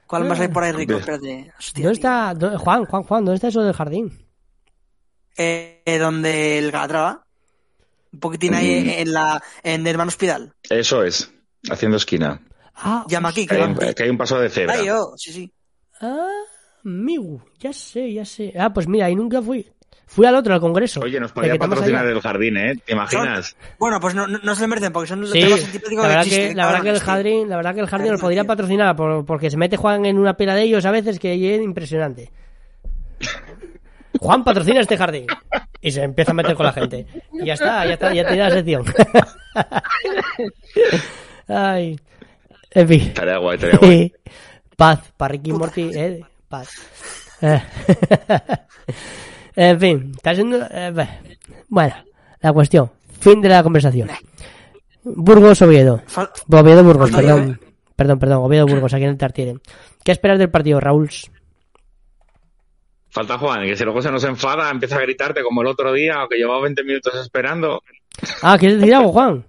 [SPEAKER 4] ¿Cuál más hay por ahí rico? Espérate. Hostia,
[SPEAKER 1] ¿Dónde está? Juan, Juan, Juan, ¿dónde está eso del jardín?
[SPEAKER 4] eh, eh, donde el Calatrava. Un poquitín ahí en la en Hermano Hospital.
[SPEAKER 2] Eso es, haciendo esquina.
[SPEAKER 1] Ah,
[SPEAKER 4] Llama aquí,
[SPEAKER 2] Que
[SPEAKER 4] que
[SPEAKER 2] hay, un- que hay un paso de cebra.
[SPEAKER 4] Ahí, oh, sí, sí.
[SPEAKER 1] Ah, amigo, ya sé, ya sé. Ah, pues mira, ahí nunca fui. Fui al otro, al congreso.
[SPEAKER 2] Oye, nos
[SPEAKER 1] estamos
[SPEAKER 2] patrocinar el jardín, ¿eh? ¿Te imaginas?
[SPEAKER 4] Bueno, pues no, no, no se lo merecen porque son los
[SPEAKER 1] Sí,
[SPEAKER 4] más antipáticos
[SPEAKER 1] la verdad,
[SPEAKER 4] existen,
[SPEAKER 1] que, la verdad que el jardín, la verdad que el jardín
[SPEAKER 4] Ay,
[SPEAKER 1] nos podría
[SPEAKER 4] tío.
[SPEAKER 1] patrocinar por- porque se mete Juan en una pila de ellos a veces que es impresionante. Juan patrocina este jardín y se empieza a meter con la gente. Y ya está, ya está, ya tiene la sección. Ay, en fin.
[SPEAKER 2] Estaría guay, estaría guay.
[SPEAKER 1] Paz, para Ricky Morty, eh, paz. Eh. en fin, está siendo... eh, bueno, la cuestión. Fin de la conversación. Burgos Oviedo. Oviedo Burgos, perdón. Perdón, perdón, Oviedo Burgos, aquí en el Tartiere. ¿Qué esperas del partido, Raúl?
[SPEAKER 2] Falta Juan, que si luego se nos enfada, empieza a gritarte como el otro día, aunque llevaba 20 minutos esperando.
[SPEAKER 1] Ah, ¿quieres decir algo, Juan?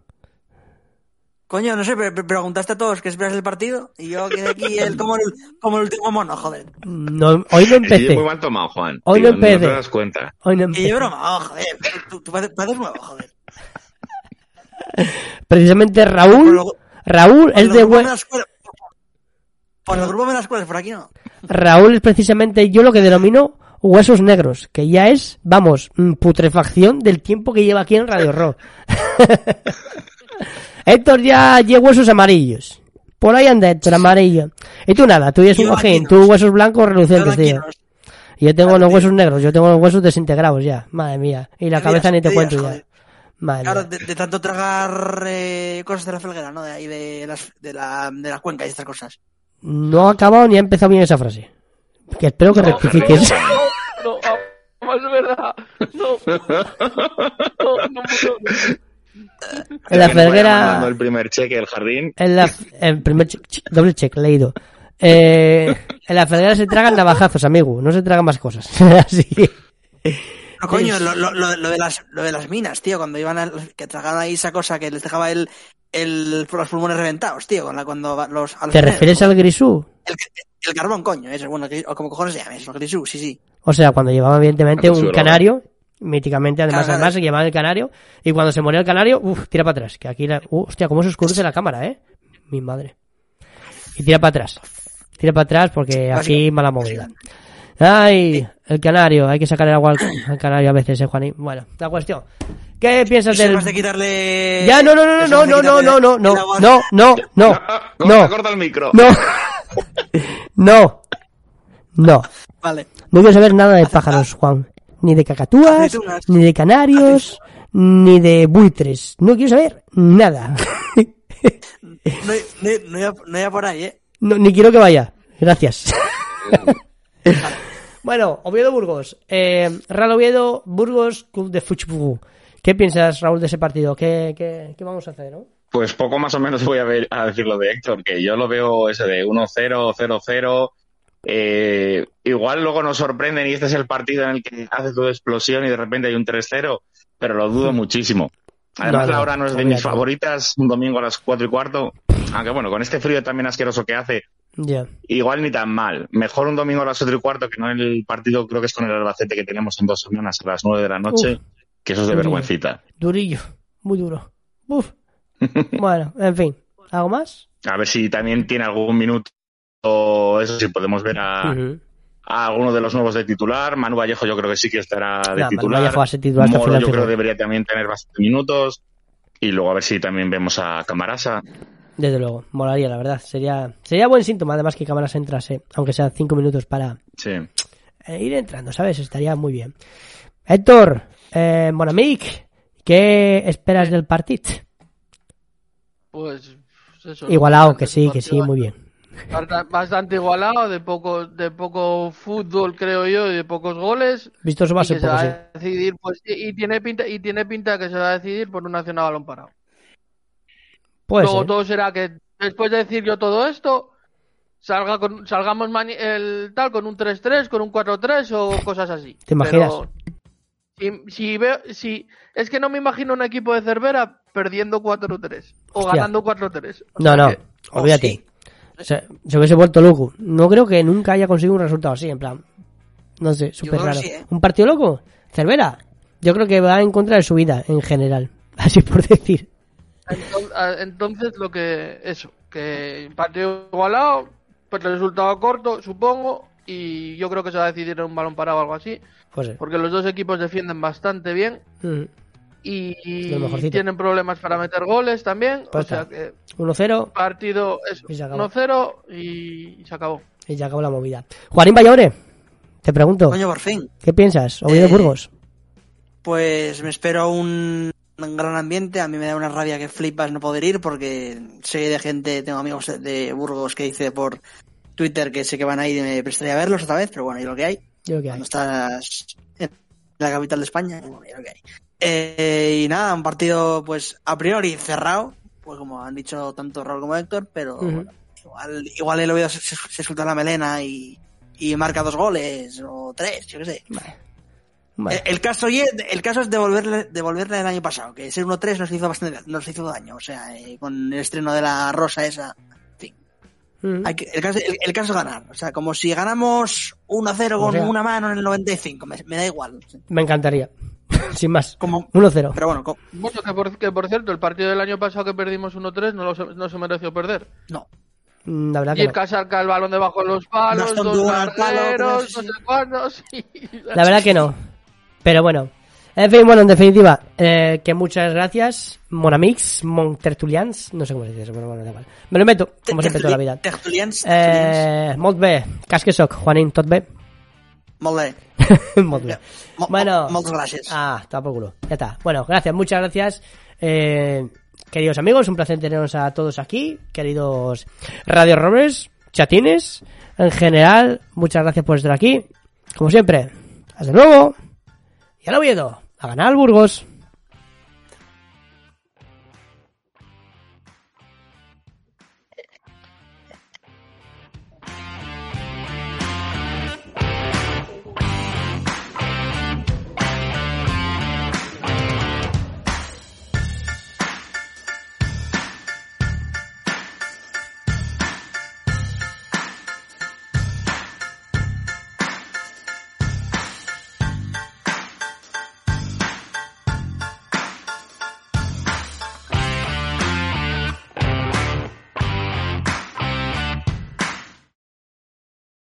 [SPEAKER 4] Coño, no sé, pre- pre- preguntaste a todos qué esperas del partido y yo quedé aquí el, como, el, como el último mono, joder.
[SPEAKER 1] No, hoy no
[SPEAKER 2] Y
[SPEAKER 1] empecé.
[SPEAKER 2] muy mal tomado, Juan.
[SPEAKER 1] Hoy
[SPEAKER 2] tío,
[SPEAKER 1] no empecé.
[SPEAKER 2] te das cuenta.
[SPEAKER 1] Hoy no
[SPEAKER 4] Y
[SPEAKER 1] empecé.
[SPEAKER 4] yo broma, oh, joder, tú, tú pareces nuevo, joder.
[SPEAKER 1] Precisamente Raúl, Raúl es de
[SPEAKER 4] grupos
[SPEAKER 1] buen...
[SPEAKER 4] de la escuela- Por los grupos de las escuelas, por aquí no.
[SPEAKER 1] Raúl es precisamente yo lo que denomino huesos negros, que ya es, vamos, mm, putrefacción del tiempo que lleva aquí en Radio Rock. Héctor ya lleva huesos amarillos. Por ahí anda Héctor, amarillo. Y tú nada, tú ya es un cojín, tú huesos blancos relucientes, tío. yo tengo los huesos negros, yo tengo los huesos desintegrados ya, madre mía. Y la cabeza ni te cuento ya. Madre
[SPEAKER 4] Claro, de tanto tragar eh, cosas de la felguera, ¿no? De ahí, de, las, de, la, de la cuenca y estas cosas.
[SPEAKER 1] No ha acabado ni ha empezado bien esa frase. Que espero que rectifiques.
[SPEAKER 3] No, no, no, es verdad. No, no, no, no.
[SPEAKER 1] En la
[SPEAKER 2] mandando el primer cheque del jardín.
[SPEAKER 1] En la, el primer check, doble check, leído. Eh, en la felguera se tragan navajazos, amigo. No se tragan más cosas. Así que,
[SPEAKER 4] No, coño, lo, lo, lo, lo de las, lo de las minas, tío, cuando iban a, que tragaban ahí esa cosa que les dejaba el, el, los pulmones reventados, tío, con la, cuando los, a los
[SPEAKER 1] ¿Te refieres al grisú?
[SPEAKER 4] el, el carbón, coño, eso, bueno, o como cojones se llama eso, el grisú, sí, sí.
[SPEAKER 1] O sea, cuando llevaban evidentemente un canario, míticamente además,
[SPEAKER 4] Claro,
[SPEAKER 1] además
[SPEAKER 4] claro.
[SPEAKER 1] llevaban el canario, y cuando se moría el canario, uff, tira para atrás. Que aquí, la, uh, hostia, cómo se oscurece la cámara, eh. Mi madre. Y tira para atrás. Tira para atrás porque aquí mala movida. Ay, el canario, hay que sacar el agua al, canario a veces, eh, Juanín. Bueno, la cuestión. ¿Qué piensas del,
[SPEAKER 4] de quitarle...
[SPEAKER 1] Ya, no, no, no, no, no, no, no, no, no, no, no, no, no,
[SPEAKER 2] corta el micro.
[SPEAKER 1] no, no, no.
[SPEAKER 4] Vale.
[SPEAKER 1] No quiero saber nada de pájaros, Juan. Ni de cacatúas, ni de canarios, ni de buitres. No quiero saber nada.
[SPEAKER 4] No, no, no, no por ahí, ¿eh?
[SPEAKER 1] No, ni quiero que vaya. Gracias. Bueno, Oviedo Burgos. Eh, Real Oviedo Burgos Club de Fútbol. ¿Qué piensas, Raúl, de ese partido? ¿Qué, qué, qué vamos a hacer, no?
[SPEAKER 2] Pues poco más o menos voy a, ver, a decir lo de Héctor, que yo lo veo ese de 1-0, 0-0. Eh, igual luego nos sorprenden y este es el partido en el que hace tu explosión y de repente hay un 3-0, pero lo dudo muchísimo. Además,
[SPEAKER 1] No, no,
[SPEAKER 2] la hora no es de mis favoritas, un domingo a las 4 y cuarto. Aunque bueno, con este frío también asqueroso que hace,
[SPEAKER 1] Ya.
[SPEAKER 2] igual ni tan mal. Mejor un domingo a las 4 y cuarto que no el partido, creo que es con el Albacete que tenemos en dos semanas a las 9 de la noche,
[SPEAKER 1] Uf.
[SPEAKER 2] que eso es de
[SPEAKER 1] Muy
[SPEAKER 2] vergüencita.
[SPEAKER 1] Durillo. Muy duro. Uf. bueno, en fin. ¿Algo más?
[SPEAKER 2] A ver si también tiene algún minuto, o eso sí, podemos ver a, alguno de los nuevos de titular. Manu Vallejo yo creo que sí que estará de
[SPEAKER 1] Nah, Manu
[SPEAKER 2] titular.
[SPEAKER 1] Vallejo va a ser titular
[SPEAKER 2] Moro yo creo que debería también tener bastantes minutos. Y luego a ver si también vemos a Camarasa.
[SPEAKER 1] Desde luego, molaría, la verdad. Sería, sería buen síntoma, además, que cámaras entrase, aunque sean cinco minutos para
[SPEAKER 2] Sí.
[SPEAKER 1] eh, ir entrando, ¿sabes? Estaría muy bien. Héctor, eh, Bonamic, ¿qué esperas del partido?
[SPEAKER 3] Pues eso.
[SPEAKER 1] Igualado, que sí, que sí, muy bien.
[SPEAKER 3] bast- Bastante igualado, de poco, de poco fútbol, creo yo, y de pocos goles.
[SPEAKER 1] Visto eso va a
[SPEAKER 3] y
[SPEAKER 1] ser
[SPEAKER 3] que se
[SPEAKER 1] poco,
[SPEAKER 3] va
[SPEAKER 1] sí.
[SPEAKER 3] a decidir, pues, y, y tiene pinta, y tiene pinta que se va a decidir por un nacional balón parado.
[SPEAKER 1] Puede
[SPEAKER 3] Luego
[SPEAKER 1] ser.
[SPEAKER 3] todo será que después de decir yo todo esto, salga con, salgamos mani- el tal con un 3-3, con un 4-3 o cosas así.
[SPEAKER 1] ¿Te imaginas?
[SPEAKER 3] Pero si, si veo, si es que no me imagino un equipo de Cervera perdiendo 4-3 o
[SPEAKER 1] Hostia.
[SPEAKER 3] ganando 4-3. O
[SPEAKER 1] No,
[SPEAKER 3] sea
[SPEAKER 1] no,
[SPEAKER 3] que-
[SPEAKER 1] olvídate.
[SPEAKER 4] sí.
[SPEAKER 1] Se, se hubiese vuelto loco. No creo que nunca haya conseguido un resultado así, en plan. No sé, súper raro.
[SPEAKER 4] sí, ¿eh?
[SPEAKER 1] ¿Un partido loco? Cervera, yo creo que va en contra de su vida en general, así por decir.
[SPEAKER 3] Entonces, ah, entonces, lo que. Eso, que partido igualado, pues el resultado corto, supongo, y yo creo que se va a decidir en un balón parado o algo así,
[SPEAKER 1] José.
[SPEAKER 3] porque los dos equipos defienden bastante bien
[SPEAKER 1] Mm.
[SPEAKER 3] y tienen problemas para meter goles también.
[SPEAKER 1] Pues
[SPEAKER 3] o sea
[SPEAKER 1] está.
[SPEAKER 3] que
[SPEAKER 1] 1-0
[SPEAKER 3] partido eso,
[SPEAKER 1] Y se acabó.
[SPEAKER 3] 1-0 y se acabó.
[SPEAKER 1] y ya acabó la movida. Juanín Vallore, te pregunto,
[SPEAKER 4] Coño, por fin.
[SPEAKER 1] ¿qué piensas? Oviedo
[SPEAKER 4] Eh,
[SPEAKER 1] Burgos.
[SPEAKER 4] Pues me espero un, un gran ambiente. A mí me da una rabia que flipas no poder ir porque sé de gente, tengo amigos de- Burgos que dice por Twitter que sé que van a ir y me prestaría a verlos otra vez, pero bueno, es lo que hay.
[SPEAKER 1] Yo que hay.
[SPEAKER 4] Cuando estás en la capital de España, bueno, es lo que hay. Eh, y nada, un partido pues a priori cerrado, pues como han dicho tanto Raúl como Héctor, pero bueno, igual, igual el Oviedo se, se, se suelta la melena y, y marca dos goles o tres, yo qué sé.
[SPEAKER 1] Vale.
[SPEAKER 4] El, el caso el caso es devolverle, devolverle el año pasado, que ser 1-3 nos hizo bastante, nos hizo daño, o sea, eh, con el estreno de la rosa esa. En fin,
[SPEAKER 1] Mm.
[SPEAKER 4] hay que- el, caso, el- el caso es ganar, o sea, como si ganamos 1-0
[SPEAKER 1] O
[SPEAKER 4] con
[SPEAKER 1] sea-
[SPEAKER 4] una mano en el 95, me, me da igual.
[SPEAKER 1] Me encantaría. Sin más.
[SPEAKER 4] Como,
[SPEAKER 1] 1-0.
[SPEAKER 4] pero bueno, co-
[SPEAKER 3] Bueno, que por, que por cierto, el partido del año pasado que perdimos 1-3 no, lo se- no se mereció perder.
[SPEAKER 4] no.
[SPEAKER 1] Mm, La verdad
[SPEAKER 3] Y
[SPEAKER 1] que
[SPEAKER 3] el
[SPEAKER 1] no.
[SPEAKER 3] Casarca el balón debajo de los palos, dos
[SPEAKER 4] pero
[SPEAKER 3] no
[SPEAKER 4] sí.
[SPEAKER 3] sé cuántos. y-
[SPEAKER 1] La verdad que no. Pero bueno. En fin, bueno, en definitiva, eh, que muchas gracias, Monamix, Montertulians, no sé cómo se dice eso, pero bueno, da igual. Me lo meto, como siempre, toda la vida.
[SPEAKER 4] Tertulians,
[SPEAKER 1] Eh, molt bé, cas que soc, Juanín, tot bé?
[SPEAKER 4] molt bé.
[SPEAKER 1] molt bé.
[SPEAKER 4] Mo-
[SPEAKER 1] Bueno,
[SPEAKER 4] mo- moltes gràcies.
[SPEAKER 1] Ah, está por culo. Ya está. Bueno, gracias, muchas gracias. Eh, queridos amigos, un placer teneros a todos aquí. Queridos Radio Rovers, chatines, en general, muchas gracias por estar aquí. Como siempre, hasta luego. Y al Oviedo, a ganar Burgos.